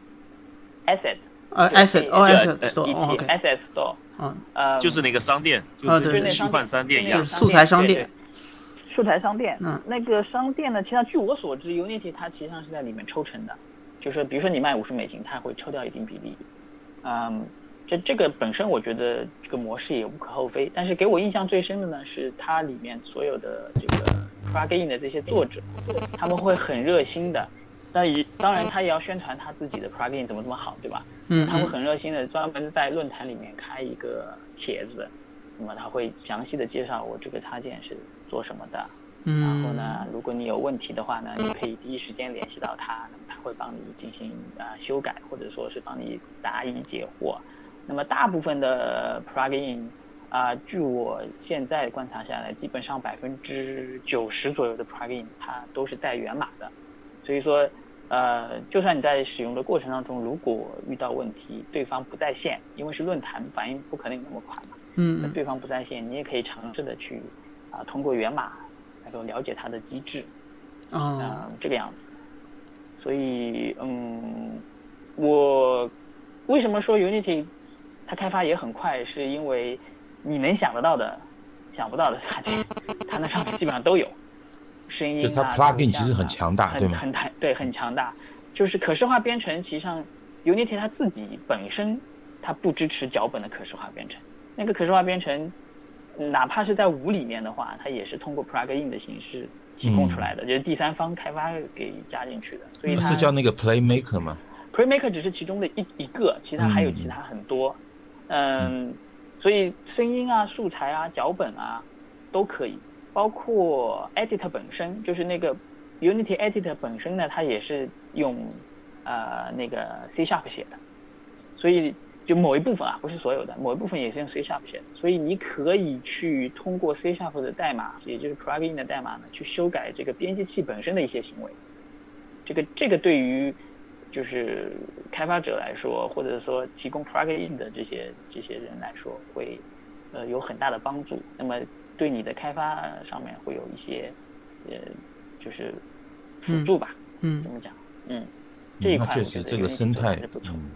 Speaker 3: ？Asset
Speaker 2: 呃
Speaker 3: 对
Speaker 2: ，Asset 哦
Speaker 3: 对
Speaker 2: ，Asset
Speaker 5: 呃
Speaker 2: Store 哦
Speaker 3: E
Speaker 2: 嗯，
Speaker 3: 呃，
Speaker 5: 就是那个商店，就
Speaker 2: 啊对对
Speaker 5: 跟虚幻商店一样
Speaker 2: 就是。素材商店。
Speaker 3: 素材商店，
Speaker 2: 嗯
Speaker 3: 那个商店呢，其实上据我所知，Unity 它其实上是在里面抽成的，就是说，比如说你卖五十美金，它会抽掉一定比例。嗯，这这个本身我觉得这个模式也无可厚非，但是给我印象最深的呢，是它里面所有的这个 plugin 的这些作者，他们会很热心的。那也当然，他也要宣传他自己的 plugin 怎么怎么好，对吧？
Speaker 2: 嗯
Speaker 3: 他会
Speaker 2: 嗯
Speaker 3: 很热心的专门在论坛里面开一个帖子，那么他会详细的介绍我这个插件是做什么的。
Speaker 2: 嗯，
Speaker 3: 然后呢，如果你有问题的话呢，你可以第一时间联系到他，那么他会帮你进行啊、呃修改，或者说是帮你答疑解惑。那么大部分的 plugin 啊、据我现在观察下来，基本上百分之九十左右的 plugin 它都是带源码的，所以说呃，就算你在使用的过程当中，如果遇到问题，对方不在线，因为是论坛，反应不可能有那么快嘛。
Speaker 2: 嗯嗯
Speaker 3: 那对方不在线，你也可以尝试的去啊、通过源码能够了解它的机制，嗯、
Speaker 2: 哦，
Speaker 3: 这个样子。所以，嗯，我为什么说 Unity 它开发也很快，是因为你能想得到的、想不到的插件，它那上面基本上都有。声音
Speaker 4: 就它
Speaker 3: 啊
Speaker 4: plugin 其实很
Speaker 3: 啊
Speaker 4: 强大对吗
Speaker 3: 很很太对，很强大。就是可视化编程，其实上 Unity 它自己本身它不支持脚本的可视化编程。那个可视化编程，哪怕是在五里面的话，它也是通过 plugin 的形式提供出来的，就是第三方开发给加进去的。所以它
Speaker 4: 是叫那个 Playmaker 吗
Speaker 3: ？Playmaker 只是其中的一一个，其他还有其他很多。嗯，所以声音啊、素材啊、脚本啊都可以，包括 Edit 本身，就是那个 Unity Edit 本身呢，它也是用呃那个 C Sharp 写的，所以就某一部分啊，不是所有的，某一部分也是用 C Sharp 写的，所以你可以去通过 C Sharp 的代码，也就是 plugin 的代码呢，去修改这个编辑器本身的一些行为。这个这个对于就是开发者来说，或者说提供 plugin 的这些这些人来说，会呃有很大的帮助。那么对你的开发上面会有一些呃就是辅助吧，
Speaker 2: 嗯
Speaker 3: 怎么讲？嗯，这一块
Speaker 4: 那确实这个生态。嗯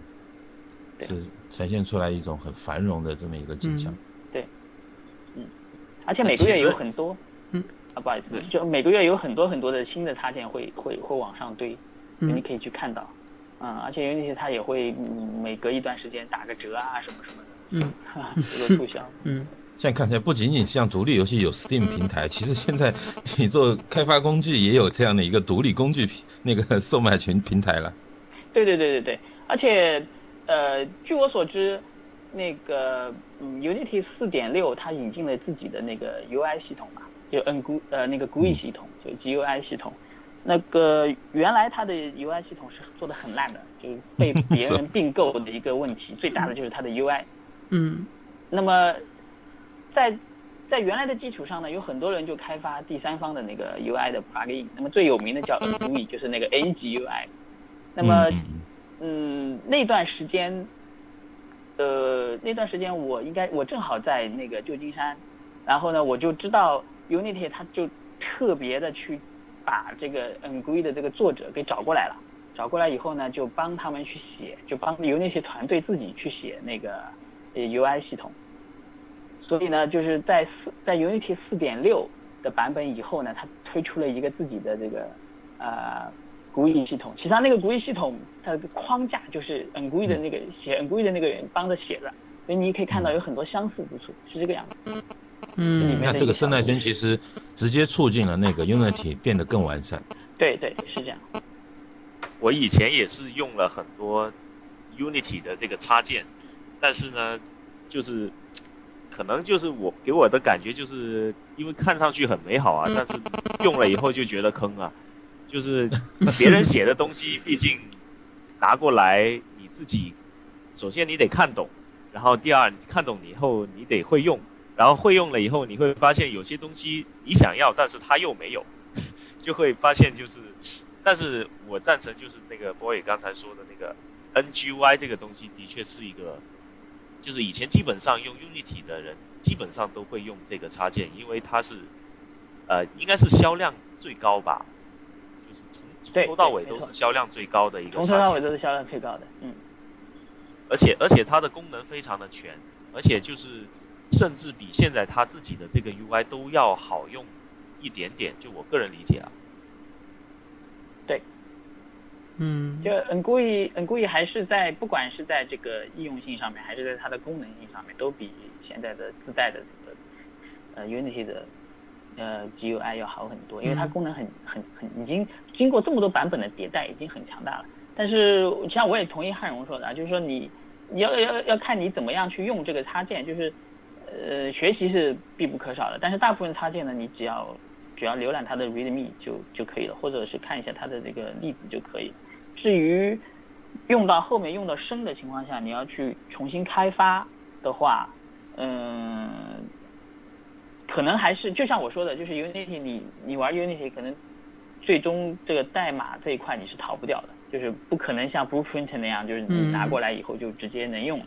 Speaker 4: 是呈现出来一种很繁荣的这么一个景象。
Speaker 3: 对，嗯而且每个月有很多，
Speaker 2: 嗯，
Speaker 3: 啊，不好意思，就每个月有很多很多的新的插件会会会往上堆，
Speaker 2: 嗯
Speaker 3: 你可以去看到，嗯，而且 Unity 它也会嗯每隔一段时间打个折啊什么什么的，
Speaker 2: 嗯
Speaker 3: 哈，这个促销，
Speaker 2: 嗯
Speaker 4: 现在看起来不仅仅像独立游戏有 Steam 平台，其实现在你做开发工具也有这样的一个独立工具平那个售卖群平台了。
Speaker 3: 对对对对对，而且呃，据我所知，那个嗯，Unity 四点六它引进了自己的那个 UI 系统嘛，就 N GUI 呃那个 GUI 系统，就 GUI 系统。那个原来它的 UI 系统是做的很烂的，就是被 别人并购的一个问题，最大的就是它的 UI。
Speaker 2: 嗯
Speaker 3: 那么在在原来的基础上呢，有很多人就开发第三方的那个 UI 的 plugin。那么最有名的叫 GUI，就是那个 A 级 UI。那么
Speaker 4: 嗯
Speaker 3: 那段时间，呃，那段时间我应该我正好在那个旧金山，然后呢，我就知道 Unity 它就特别的去把这个 NGUI 的这个作者给找过来了，找过来以后呢，就帮他们去写，就帮由那些团队自己去写那个呃 UI 系统。所以呢，就是在四在 Unity 四点六的版本以后呢，它推出了一个自己的这个呃 GUI 系统。其实它那个 GUI 系统它的框架就是 NGUI 的那个写 NGUI 的那个人帮着写的，所以你可以看到有很多相似之处，是这个样子。里
Speaker 2: 嗯
Speaker 3: 面
Speaker 4: 那这个生态圈其实直接促进了那个 Unity 变得更完善。
Speaker 3: 对对，是这样。
Speaker 5: 我以前也是用了很多 Unity 的这个插件，但是呢，就是可能就是我给我的感觉就是因为看上去很美好啊，但是用了以后就觉得坑啊，就是 别人写的东西，毕竟拿过来你自己，首先你得看懂，然后第二看懂以后你得会用，然后会用了以后你会发现有些东西你想要，但是他又没有，就会发现就是。但是我赞成就是那个 boy 刚才说的那个 NGY 这个东西，的确是一个，就是以前基本上用 Unity 的人基本上都会用这个插件，因为它是，呃，应该是销量最高吧，就是从从头到尾都是销量最高的一个
Speaker 3: 从
Speaker 5: 插件，
Speaker 3: 头到尾都是销量最高的，嗯。
Speaker 5: 而且而且它的功能非常的全，而且就是甚至比现在它自己的这个 UI 都要好用一点点，就我个人理解啊。
Speaker 2: 嗯
Speaker 3: 就 NGUI NGUI 还是在不管是在这个易用性上面，还是在它的功能性上面，都比现在的自带的这个呃 Unity 的呃 GUI 要好很多，因为它
Speaker 2: 嗯
Speaker 3: 功能很很很已经经过这么多版本的迭代，已经很强大了。但是像我也同意汉荣说的啊，就是说你你要要要看你怎么样去用这个插件，就是呃学习是必不可少的，但是大部分插件呢，你只要只要浏览它的 README 就就可以了，或者是看一下它的这个例子就可以。至于用到后面用到深的情况下，你要去重新开发的话，嗯，可能还是就像我说的，就是 Unity 你你玩 Unity 可能最终这个代码这一块你是逃不掉的，就是不可能像 Blueprint 那样，就是你拿过来以后就直接能用了。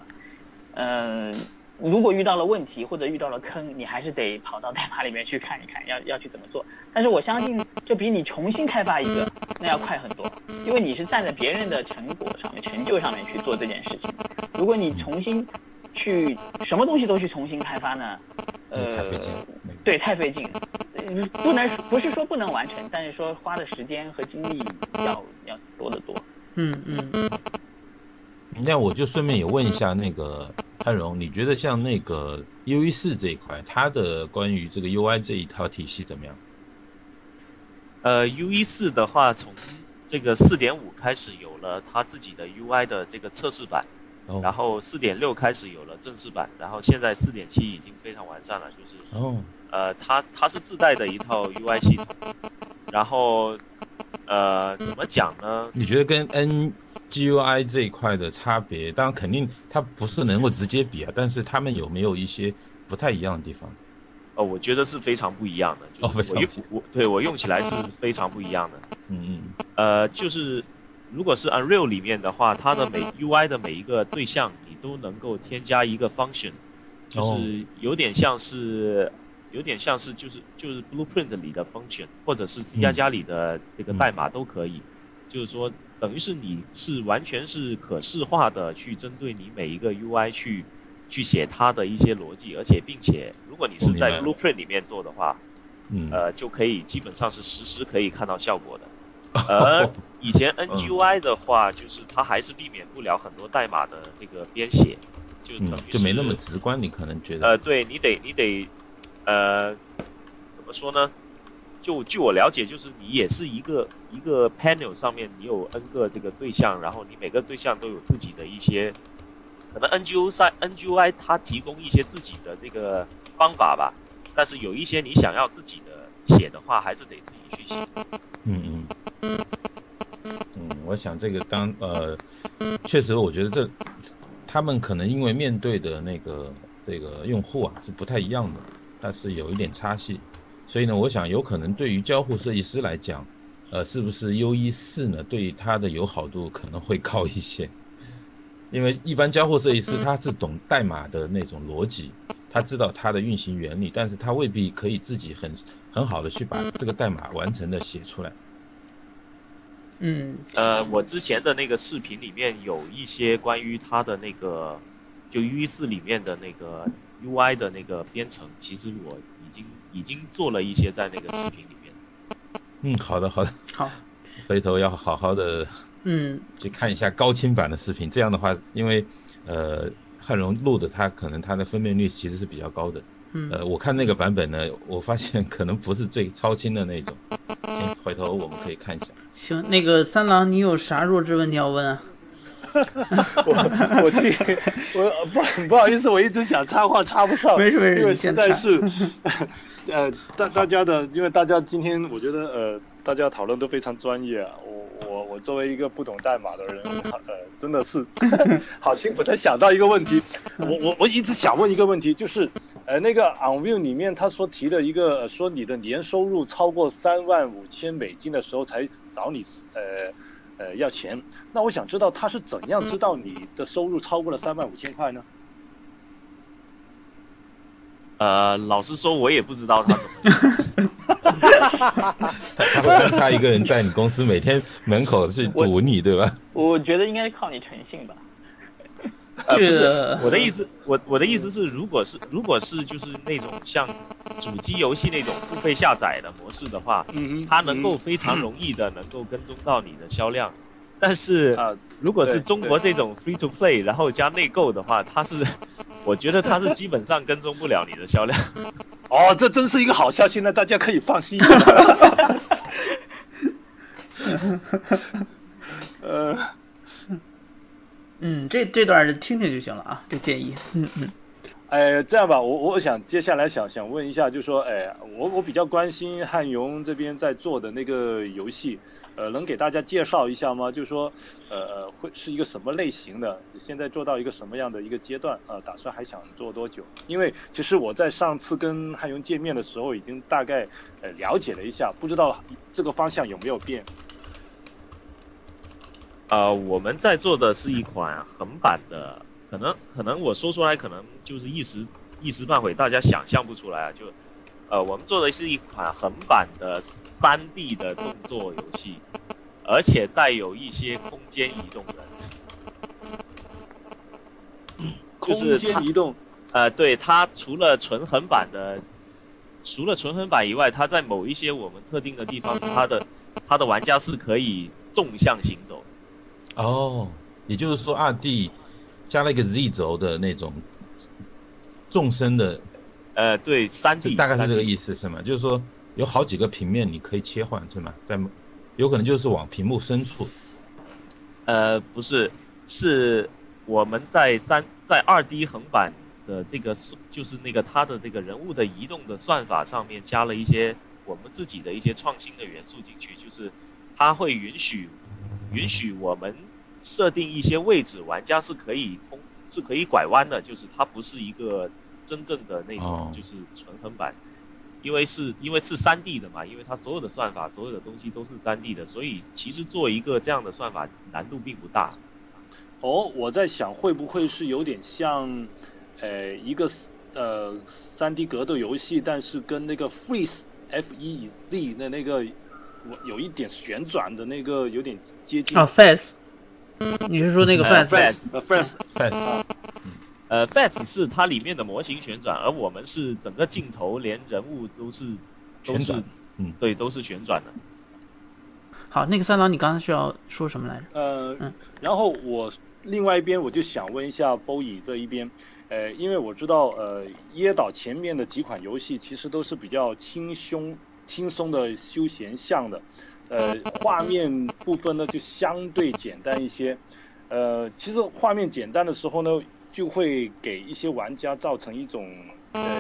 Speaker 3: 嗯，如果遇到了问题或者遇到了坑，你还是得跑到代码里面去看一看，要要去怎么做。但是我相信，这比你重新开发一个那要快很多，因为你是站在别人的成果上面、成就上面去做这件事情。如果你重新去什么东西都去重新开发呢？呃
Speaker 4: 太费劲，
Speaker 3: 对，太费劲不能不是说不能完成，但是说花的时间和精力要要多得多。
Speaker 2: 嗯嗯
Speaker 4: 那我就顺便也问一下那个安荣，你觉得像那个 U E 四这一块，它的关于这个 U I 这一套体系怎么样？
Speaker 5: 呃，U E 四的话，从这个四点五开始有了它自己的 U I 的这个测试版，
Speaker 4: 哦。
Speaker 5: 然后四点六开始有了正式版，然后现在四点七已经非常完善了，就是
Speaker 4: 哦，
Speaker 5: 呃，它它是自带的一套 UI 系统，然后呃，怎么讲呢？
Speaker 4: 你觉得跟 N G U I 这一块的差别，当然肯定它不是能够直接比啊，但是他们有没有一些不太一样的地方？
Speaker 5: 呃，我觉得是非常不一样的，
Speaker 4: 哦非常
Speaker 5: 我对我用起来是非常不一样的。
Speaker 4: 嗯嗯
Speaker 5: 呃，就是如果是 Unreal 里面的话，它的每 UI 的每一个对象，你都能够添加一个 function，就
Speaker 4: 哦
Speaker 5: 是有点像是有点像是就是就是 Blueprint 里的 function，或者是 C 加加里的这个代码都可以。就是说，等于是你是完全是可视化的去针对你每一个 UI 去去写它的一些逻辑，而且并且如果你是在 Blueprint 里面做的话，
Speaker 4: 嗯，
Speaker 5: 呃，就可以基本上是实时可以看到效果的。而以前 NGUI 的话，就是它还是避免不了很多代码的这个编写，就等
Speaker 4: 嗯
Speaker 5: 于，
Speaker 4: 就没那么直观，你可能觉得，
Speaker 5: 呃，对你得你得呃怎么说呢？就据我了解，就是你也是一个一个 panel 上面你有 n 个这个对象，然后你每个对象都有自己的一些，可能 NGUI NGUI 它提供一些自己的这个方法吧，但是有一些你想要自己的写的话，还是得自己去写。
Speaker 4: 嗯嗯，嗯，我想这个当呃，确实我觉得这他们可能因为面对的那个这个用户啊是不太一样的，它是有一点差异，所以呢，我想有可能对于交互设计师来讲，呃，是不是 U 一四呢，对于它的友好度可能会高一些，因为一般交互设计师他是懂代码的那种逻辑，他知道它的运行原理，但是他未必可以自己很很好的去把这个代码完成的写出来。
Speaker 2: 嗯。
Speaker 5: 呃，我之前的那个视频里面有一些关于它的那个，就 U 四里面的那个 UI 的那个编程，其实我已经已经做了一些在那个视频里面。
Speaker 4: 嗯，好的好的，
Speaker 2: 好
Speaker 4: 回头要好好的
Speaker 2: 嗯
Speaker 4: 去看一下高清版的视频，这样的话，因为呃汉荣录的它可能它的分辨率其实是比较高的，
Speaker 2: 嗯
Speaker 4: 呃我看那个版本呢，我发现可能不是最超清的那种，行，回头我们可以看一下。
Speaker 2: 行，那个三郎，你有啥弱智问题要问啊？
Speaker 1: 我我去我不不好意思，我一直想插话插不上，
Speaker 2: 没事没事
Speaker 1: 因为实在是，呃，大大家的，因为大家今天我觉得呃，大家讨论都非常专业啊，我我我作为一个不懂代码的人，呃，真的是 好辛苦才想到一个问题，我我我一直想问一个问题，就是呃那个 OnView 里面他说提的一个呃说你的年收入超过三万五千美金的时候才找你呃。呃，要钱，那我想知道他是怎样知道你的收入超过了三万五千块呢？
Speaker 5: 呃，老实说，我也不知道他怎么。
Speaker 4: 他他会安插一个人在你公司每天门口去堵你，对吧？
Speaker 3: 我觉得应该靠你诚信吧。
Speaker 5: 呃，不是我的意思，我我的意思是，如果是如果是就是那种像主机游戏那种付费下载的模式的话，
Speaker 1: 嗯
Speaker 5: 它能够非常容易的能够跟踪到你的销量。但是
Speaker 1: 啊，
Speaker 5: 如果是中国这种 free to play，然后加内购的话，它是，我觉得它是基本上跟踪不了你的销量。
Speaker 1: 哦，这真是一个好消息，那大家可以放心。呃，
Speaker 2: 嗯，这这段听听就行了啊，这建议。嗯嗯
Speaker 1: 哎，这样吧，我我想接下来想想问一下，就说，哎，我我比较关心汉勇这边在做的那个游戏，呃，能给大家介绍一下吗？就说，呃，会是一个什么类型的？现在做到一个什么样的一个阶段？呃，打算还想做多久？因为其实我在上次跟汉勇见面的时候，已经大概呃了解了一下，不知道这个方向有没有变。
Speaker 5: 呃，我们在做的是一款横版的，可能可能我说出来可能就是一时一时半会大家想象不出来啊，就呃我们做的是一款横版的三 D 的动作游戏，而且带有一些空间移动的，
Speaker 1: 空
Speaker 5: 就是
Speaker 1: 移动，
Speaker 5: 呃，对它除了纯横版的，除了纯横版以外，它在某一些我们特定的地方，它的它的玩家是可以纵向行走的。
Speaker 4: 哦，也就是说二 D 加了一个 Z 轴的那种纵深的，
Speaker 5: 呃，对，三 D
Speaker 4: 大概是这个意思是吗？就是说有好几个平面你可以切换是吗？在有可能就是往屏幕深处。
Speaker 5: 呃，不是，是我们在三在二 D 横版的这个就是那个它的这个人物的移动的算法上面加了一些我们自己的一些创新的元素进去，就是它会允许允许我们设定一些位置，玩家是可以通是可以拐弯的，就是它不是一个真正的那种就是纯横版。因为是因为是三 D 的嘛，因为它所有的算法，所有的东西都是三 D 的，所以其实做一个这样的算法难度并不大。
Speaker 1: 哦，我在想会不会是有点像，呃，一个呃三 D 格斗游戏，但是跟那个 Freeze F E Z 的那个我有一点旋转的那个有点接近。
Speaker 2: 啊，Face，你是说那个
Speaker 1: Face？Face，Face。
Speaker 5: 呃，Face 是它里面的模型旋转，而我们是整个镜头连人物都是都是，嗯，对，都是旋转的。
Speaker 2: 好，那个三郎，你刚才需要说什么来着？
Speaker 1: 呃，嗯，然后我另外一边我就想问一下 Boy 这一边，呃，因为我知道呃椰岛前面的几款游戏其实都是比较轻松轻松的休闲向的，呃，画面部分呢就相对简单一些，呃，其实画面简单的时候呢。就会给一些玩家造成一种呃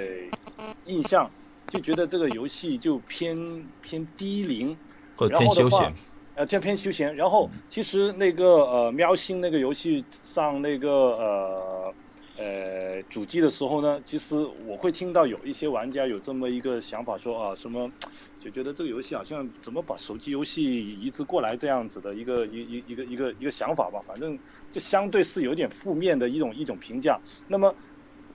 Speaker 1: 印象，就觉得这个游戏就偏偏低龄，
Speaker 4: 或偏休闲，
Speaker 1: 呃，偏偏休闲。然后其实那个呃喵星那个游戏上那个呃。呃，主机的时候呢，其实我会听到有一些玩家有这么一个想法，说啊，什么 就觉得这个游戏好像怎么把手机游戏移植过来这样子的一个一一一个一个一个想法吧，反正这相对是有点负面的一种一种评价。那么，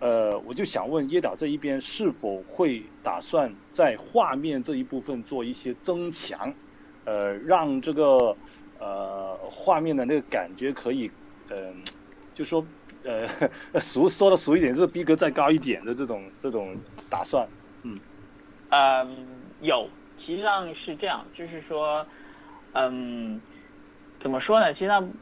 Speaker 1: 呃，我就想问椰岛这一边是否会打算在画面这一部分做一些增强，呃，让这个呃画面的那个感觉可以，嗯，就说。呃，俗说的俗一点，就是逼格再高一点的这种这种打算，
Speaker 3: 嗯，嗯，有，实际上是这样，就是说，嗯，怎么说呢？其实上，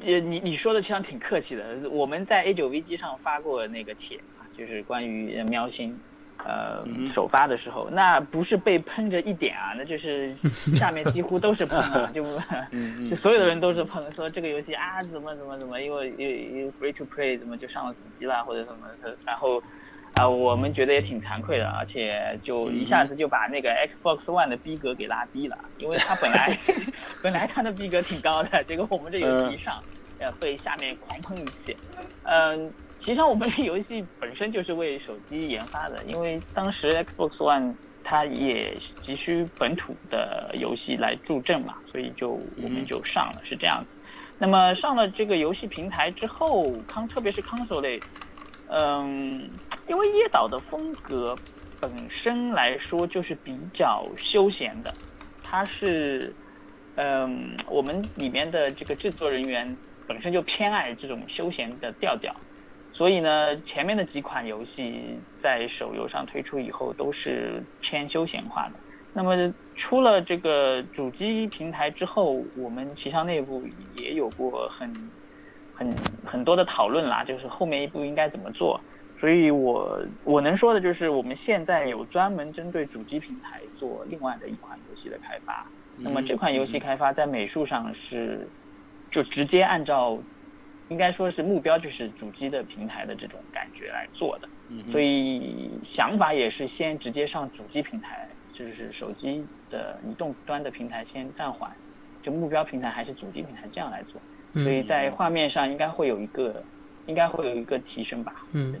Speaker 3: 也你你说的其实挺客气的。我们在 A 九 V 机上发过那个帖啊，就是关于喵星。呃，首发的时候，那不是被喷着一点啊，那就是 下面几乎都是喷啊，就就所有的人都是喷，说这个游戏啊怎么怎么怎么，因为因为 free to play 怎么就上了主机了或者什么的，然后啊我们觉得也挺惭愧的，而且就一下子就把那个 Xbox One 的逼格给拉低了，因为它本来 本来它的逼格挺高的，结果我们这游戏一上，呃被下面狂喷一气，嗯。实际上，我们的游戏本身就是为手机研发的，因为当时 Xbox One 它也急需本土的游戏来助阵嘛，所以就我们就上了，是这样子。那么上了这个游戏平台之后，康特别是 console 类，嗯，因为椰岛的风格本身来说就是比较休闲的，它是，嗯，我们里面的这个制作人员本身就偏爱这种休闲的调调。所以呢，前面的几款游戏在手游上推出以后都是偏休闲化的。那么出了这个主机平台之后，我们旗下内部也有过很很很多的讨论啦，就是后面一步应该怎么做。所以我我能说的就是，我们现在有专门针对主机平台做另外的一款游戏的开发。那么这款游戏开发在美术上是就直接按照。应该说是目标就是主机的平台的这种感觉来做的，所以想法也是先直接上主机平台，就是手机的移动端的平台先暂缓，就目标平台还是主机平台这样来做，所以在画面上应该会有一个，应该会有一个提升吧。
Speaker 2: 嗯，的。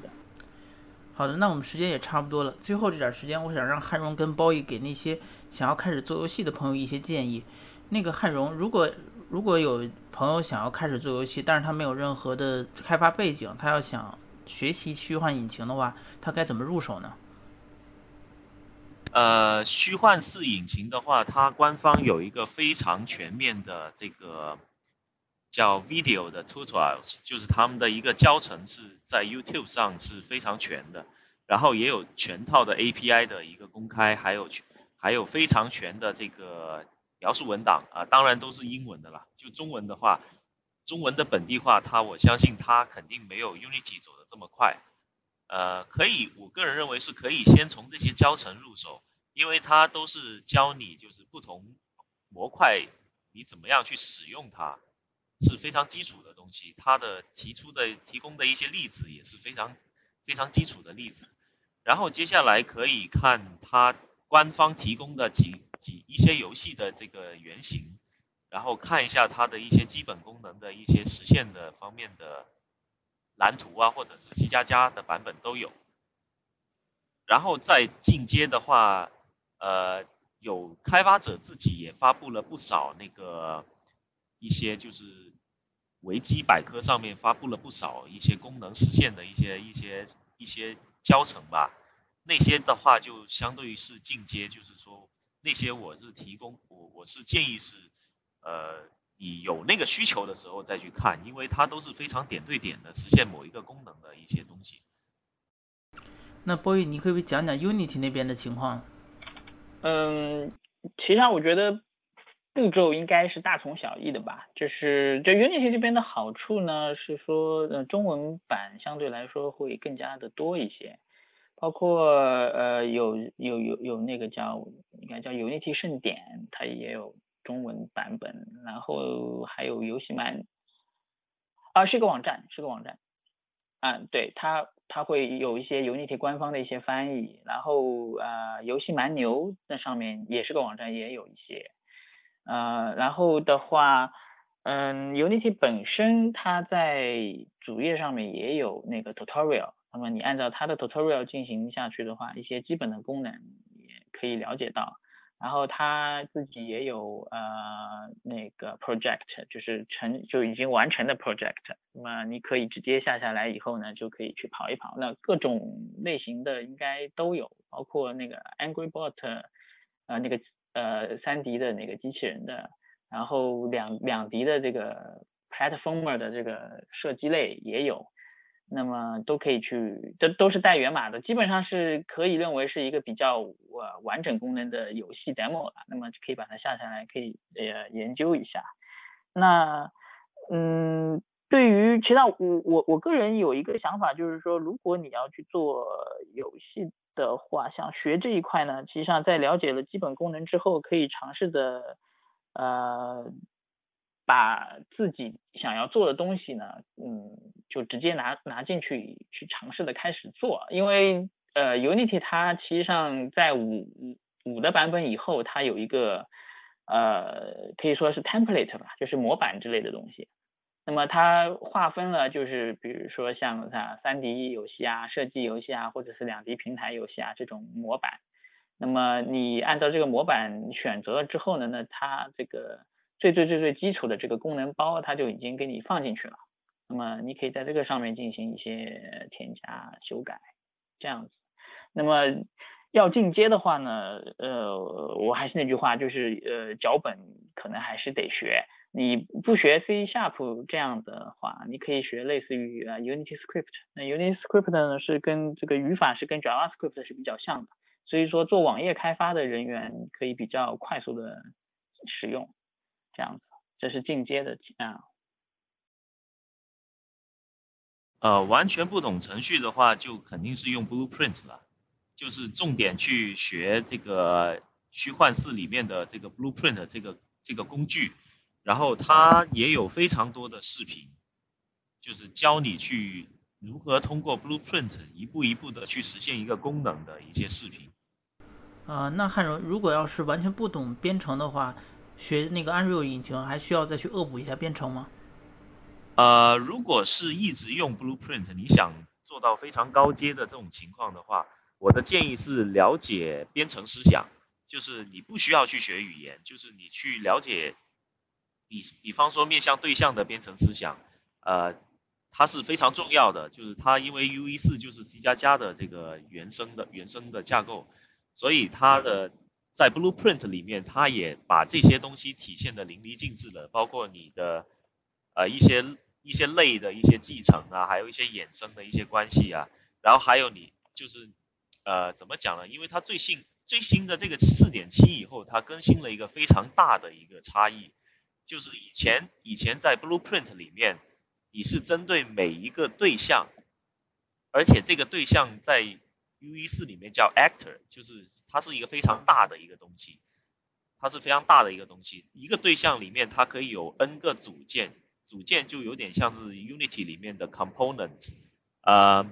Speaker 2: 好的，那我们时间也差不多了，最后这点时间，我想让汉荣跟包易给那些想要开始做游戏的朋友一些建议。那个汉荣，如果如果有朋友想要开始做游戏，但是他没有任何的开发背景，他要想学习虚幻引擎的话，他该怎么入手呢？
Speaker 5: 呃，虚幻四引擎的话，它官方有一个非常全面的这个叫 video 的 tutorials，就是他们的一个教程是在 YouTube 上是非常全的，然后也有全套的 API 的一个公开，还有还有非常全的这个。描述文档啊，当然都是英文的啦。就中文的话，中文的本地化，它我相信它肯定没有 Unity 走的这么快。呃，可以，我个人认为是可以先从这些教程入手，因为它都是教你就是不同模块你怎么样去使用它，是非常基础的东西。它的提出的提供的一些例子也是非常非常基础的例子。然后接下来可以看它官方提供的几几一些游戏的这个原型，然后看一下它的一些基本功能的一些实现的方面的。蓝图啊，或者是 C 加加的版本都有。然后再进阶的话，呃，有开发者自己也发布了不少那个一些就是维基百科上面发布了不少一些功能实现的一些一些一些教程吧。那些的话就相对于是进阶，就是说那些我是提供我我是建议是呃。你有那个需求的时候再去看，因为它都是非常点对点的实现某一个功能的一些东西。
Speaker 2: 那波宇，你可以讲讲 Unity 那边的情况？
Speaker 3: 嗯，其实上我觉得步骤应该是大同小异的吧。就是就 Unity 这边的好处呢，是说呃中文版相对来说会更加的多一些，包括呃有有有有那个叫应该叫 Unity 盛典，它也有。中文版本，然后还有游戏蛮，啊，是个网站，是个网站，嗯，对，它它会有一些 Unity 官方的一些翻译，然后啊，游戏蛮牛那上面也是个网站，也有一些，呃，然后的话，嗯，Unity 本身它在主页上面也有那个 tutorial，那么你按照它的 tutorial 进行下去的话，一些基本的功能也可以了解到。然后他自己也有呃那个 project，就是成就已经完成的 project，那么你可以直接下下来以后呢，就可以去跑一跑。那各种类型的应该都有，包括那个 Angry Bot，呃那个呃三 D 的那个机器人的，然后两两 D 的这个 platformer 的这个射击类也有。那么都可以去，这都是带源码的，基本上是可以认为是一个比较呃完整功能的游戏 demo 了。那么可以把它下下来，可以呃研究一下。那嗯，对于其他我我我个人有一个想法，就是说如果你要去做游戏的话，想学这一块呢，其实上在了解了基本功能之后，可以尝试的呃。把自己想要做的东西呢，嗯，就直接拿拿进去去尝试的开始做，因为呃，Unity 它其实上在五五的版本以后，它有一个呃可以说是 template 吧，就是模板之类的东西。那么它划分了，就是比如说像它三 D 游戏啊、射击游戏啊，或者是两 D 平台游戏啊这种模板。那么你按照这个模板选择了之后呢，那它这个。最最最最基础的这个功能包，它就已经给你放进去了。那么你可以在这个上面进行一些添加修改，这样子。那么要进阶的话呢，呃，我还是那句话，就是呃，脚本可能还是得学。你不学 C Sharp 这样的话，你可以学类似于 Unity Script。那 Unity Script 呢是跟这个语法是跟 JavaScript 是比较像的，所以说做网页开发的人员可以比较快速的使用。这样子，这是进阶的啊。
Speaker 5: 呃，完全不懂程序的话，就肯定是用 Blueprint 了，就是重点去学这个虚幻四里面的这个 Blueprint 这个这个工具，然后它也有非常多的视频，就是教你去如何通过 Blueprint 一步一步的去实现一个功能的一些视频。
Speaker 2: 啊，那汉荣，如果要是完全不懂编程的话。学那个 Unreal 引擎还需要再去恶补一下编程吗？
Speaker 5: 呃，如果是一直用 Blueprint，你想做到非常高阶的这种情况的话，我的建议是了解编程思想，就是你不需要去学语言，就是你去了解，比比方说面向对象的编程思想，呃，它是非常重要的，就是它因为 UE 四就是 C 加加的这个原生的原生的架构，所以它的。在 Blueprint 里面，它也把这些东西体现的淋漓尽致了，包括你的呃一些一些类的一些继承啊，还有一些衍生的一些关系啊，然后还有你就是呃怎么讲呢？因为它最新最新的这个四点七以后，它更新了一个非常大的一个差异，就是以前以前在 Blueprint 里面，你是针对每一个对象，而且这个对象在 UE 四里面叫 Actor，就是它是一个非常大的一个东西，它是非常大的一个东西。一个对象里面它可以有 N 个组件，组件就有点像是 Unity 里面的 Components。呃，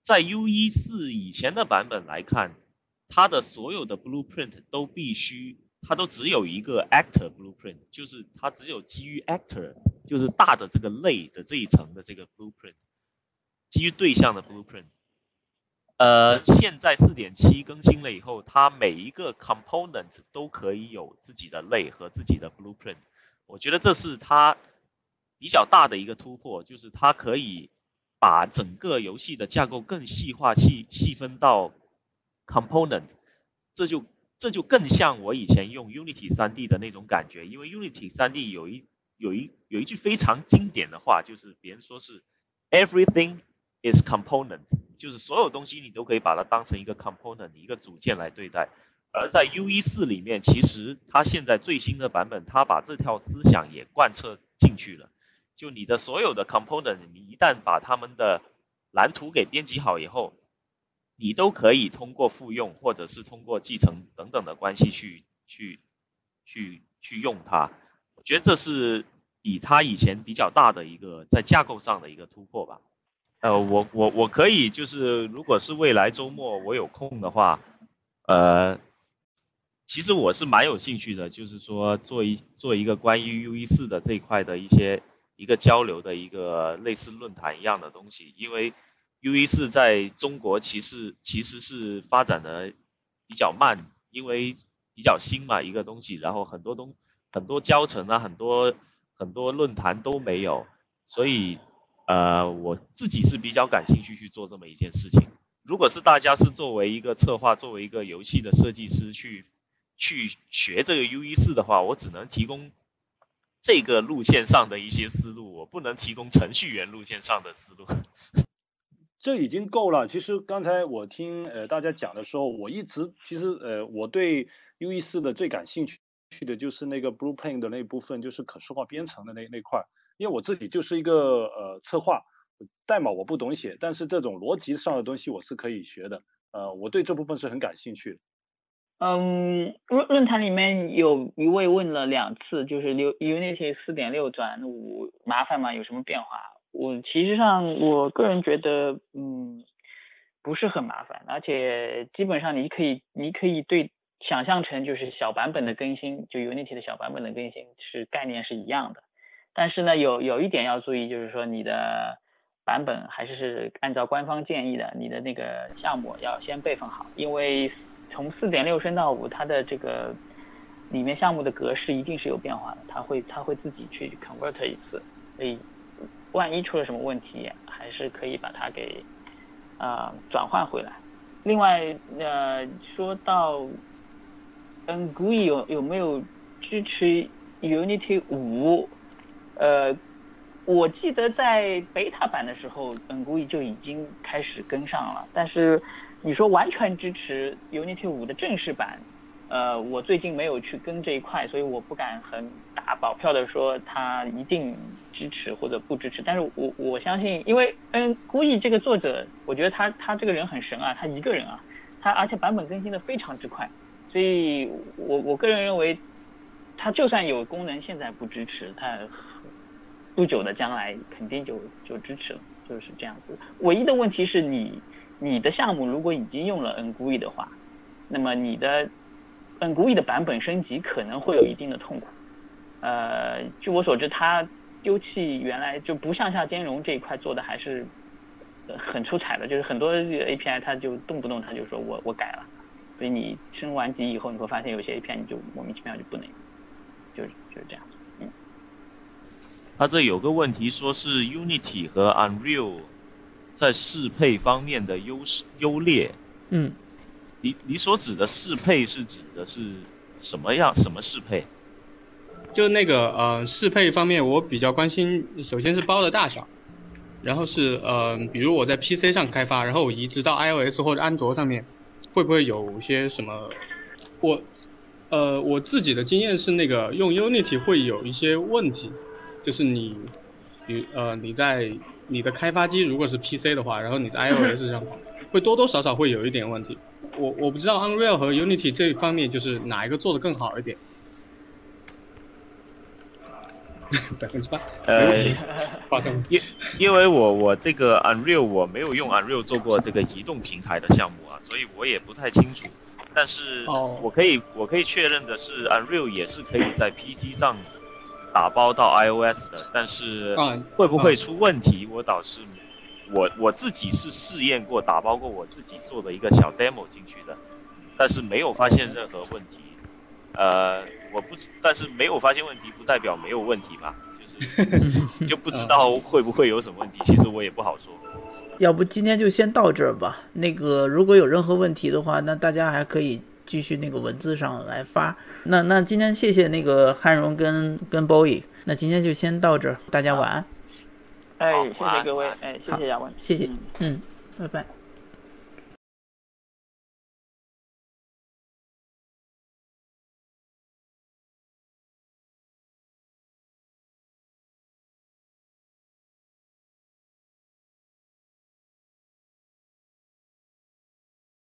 Speaker 5: 在 UE 四以前的版本来看，它的所有的 Blueprint 都必须。它都只有一个 actor blueprint，就是它只有基于 actor，就是大的这个类的这一层的这个 blueprint，基于对象的 blueprint。呃，现在四点七更新了以后，它每一个 component 都可以有自己的类和自己的 blueprint。我觉得这是它比较大的一个突破，就是它可以把整个游戏的架构更细化、细细分到 component，这就。这就更像我以前用 Unity 3D 的那种感觉，因为 Unity 3D 有一有一有一句非常经典的话，就是别人说是 Everything is component，就是所有东西你都可以把它当成一个 component，一个组件来对待。而在 UE4 里面，其实它现在最新的版本，它把这条思想也贯彻进去了。就你的所有的 component，你一旦把它们的蓝图给编辑好以后，你都可以通过复用，或者是通过继承等等的关系去去去去用它。我觉得这是比它以前比较大的一个在架构上的一个突破吧。呃，我我我可以就是，如果是未来周末我有空的话，呃，其实我是蛮有兴趣的，就是说做一做一个关于 U E 四的这一块的一些一个交流的一个类似论坛一样的东西，因为。U E 四在中国其实其实是发展的比较慢，因为比较新嘛一个东西，然后很多东很多教程啊，很多很多论坛都没有，所以呃我自己是比较感兴趣去做这么一件事情。如果是大家是作为一个策划，作为一个游戏的设计师去去学这个 U E 四的话，我只能提供这个路线上的一些思路，我不能提供程序员路线上的思路。
Speaker 1: 这已经够了。其实刚才我听呃大家讲的时候，我一直其实呃我对 U E 四的最感兴趣的就是那个 Blueprint 的那部分，就是可视化编程的那那块。因为我自己就是一个呃策划，代码我不懂写，但是这种逻辑上的东西我是可以学的。呃，我对这部分是很感兴趣的。
Speaker 3: 嗯，论论坛里面有一位问了两次，就是 Unity 四点六转五麻烦吗？有什么变化？我其实上，我个人觉得，嗯，不是很麻烦，而且基本上你可以，你可以对想象成就是小版本的更新，就 Unity 的小版本的更新是概念是一样的。但是呢，有有一点要注意，就是说你的版本还是是按照官方建议的，你的那个项目要先备份好，因为从四点六升到五，它的这个里面项目的格式一定是有变化的，它会它会自己去 convert 一次，所以。万一出了什么问题，还是可以把它给啊转换回来。另外，呃，说到 n GUI 有有没有支持 Unity 五？呃，我记得在 beta 版的时候 n GUI 就已经开始跟上了。但是你说完全支持 Unity 五的正式版，呃，我最近没有去跟这一块，所以我不敢很打保票的说它一定。支持或者不支持，但是我我相信，因为嗯，估计这个作者，我觉得他他这个人很神啊，他一个人啊，他而且版本更新的非常之快，所以我我个人认为，他就算有功能现在不支持，他不久的将来肯定就就支持了，就是这样子。唯一的问题是你你的项目如果已经用了 n GUI 的话，那么你的 n GUI 的版本升级可能会有一定的痛苦。呃，据我所知，它。丢弃原来就不向下兼容这一块做的还是很出彩的，就是很多 API 它就动不动它就说我我改了，所以你升完级以后你会发现有些 API 你就莫名其妙就不能，就就是这样。嗯。
Speaker 5: 他这有个问题说是 Unity 和 Unreal 在适配方面的优势优劣。
Speaker 2: 嗯。
Speaker 5: 你你所指的适配是指的是什么样什么适配？
Speaker 6: 就那个呃适配方面，我比较关心，首先是包的大小，然后是呃，比如我在 PC 上开发，然后我移植到 iOS 或者安卓上面，会不会有些什么？我呃，我自己的经验是那个用 Unity 会有一些问题，就是你，比呃你在你的开发机如果是 PC 的话，然后你在 iOS 上，会多多少少会有一点问题。我我不知道 Unreal 和 Unity 这一方面就是哪一个做的更好一点。百分之八。
Speaker 5: 呃，
Speaker 6: 发生
Speaker 5: 因因为我我这个 Unreal 我没有用 Unreal 做过这个移动平台的项目啊，所以我也不太清楚。但是
Speaker 6: 哦
Speaker 5: 我可以我可以确认的是，Unreal 也是可以在 PC 上打包到 iOS 的，但是
Speaker 6: 啊
Speaker 5: 会不会出问题，我倒是我我自己是试验过打包过我自己做的一个小 demo 进去的，但是没有发现任何问题。呃，我不知，但是没有发现问题不代表没有问题吧，就是 就不知道会不会有什么问题，其实我也不好说。
Speaker 2: 要不今天就先到这儿吧。那个如果有任何问题的话，那大家还可以继续那个文字上来发。那那今天谢谢那个汉荣跟跟 Boy，那今天就先到这儿，大家晚安，
Speaker 3: 哎，谢谢各位，哎，谢谢亚文，
Speaker 2: 谢谢
Speaker 3: 嗯，
Speaker 2: 嗯，拜拜。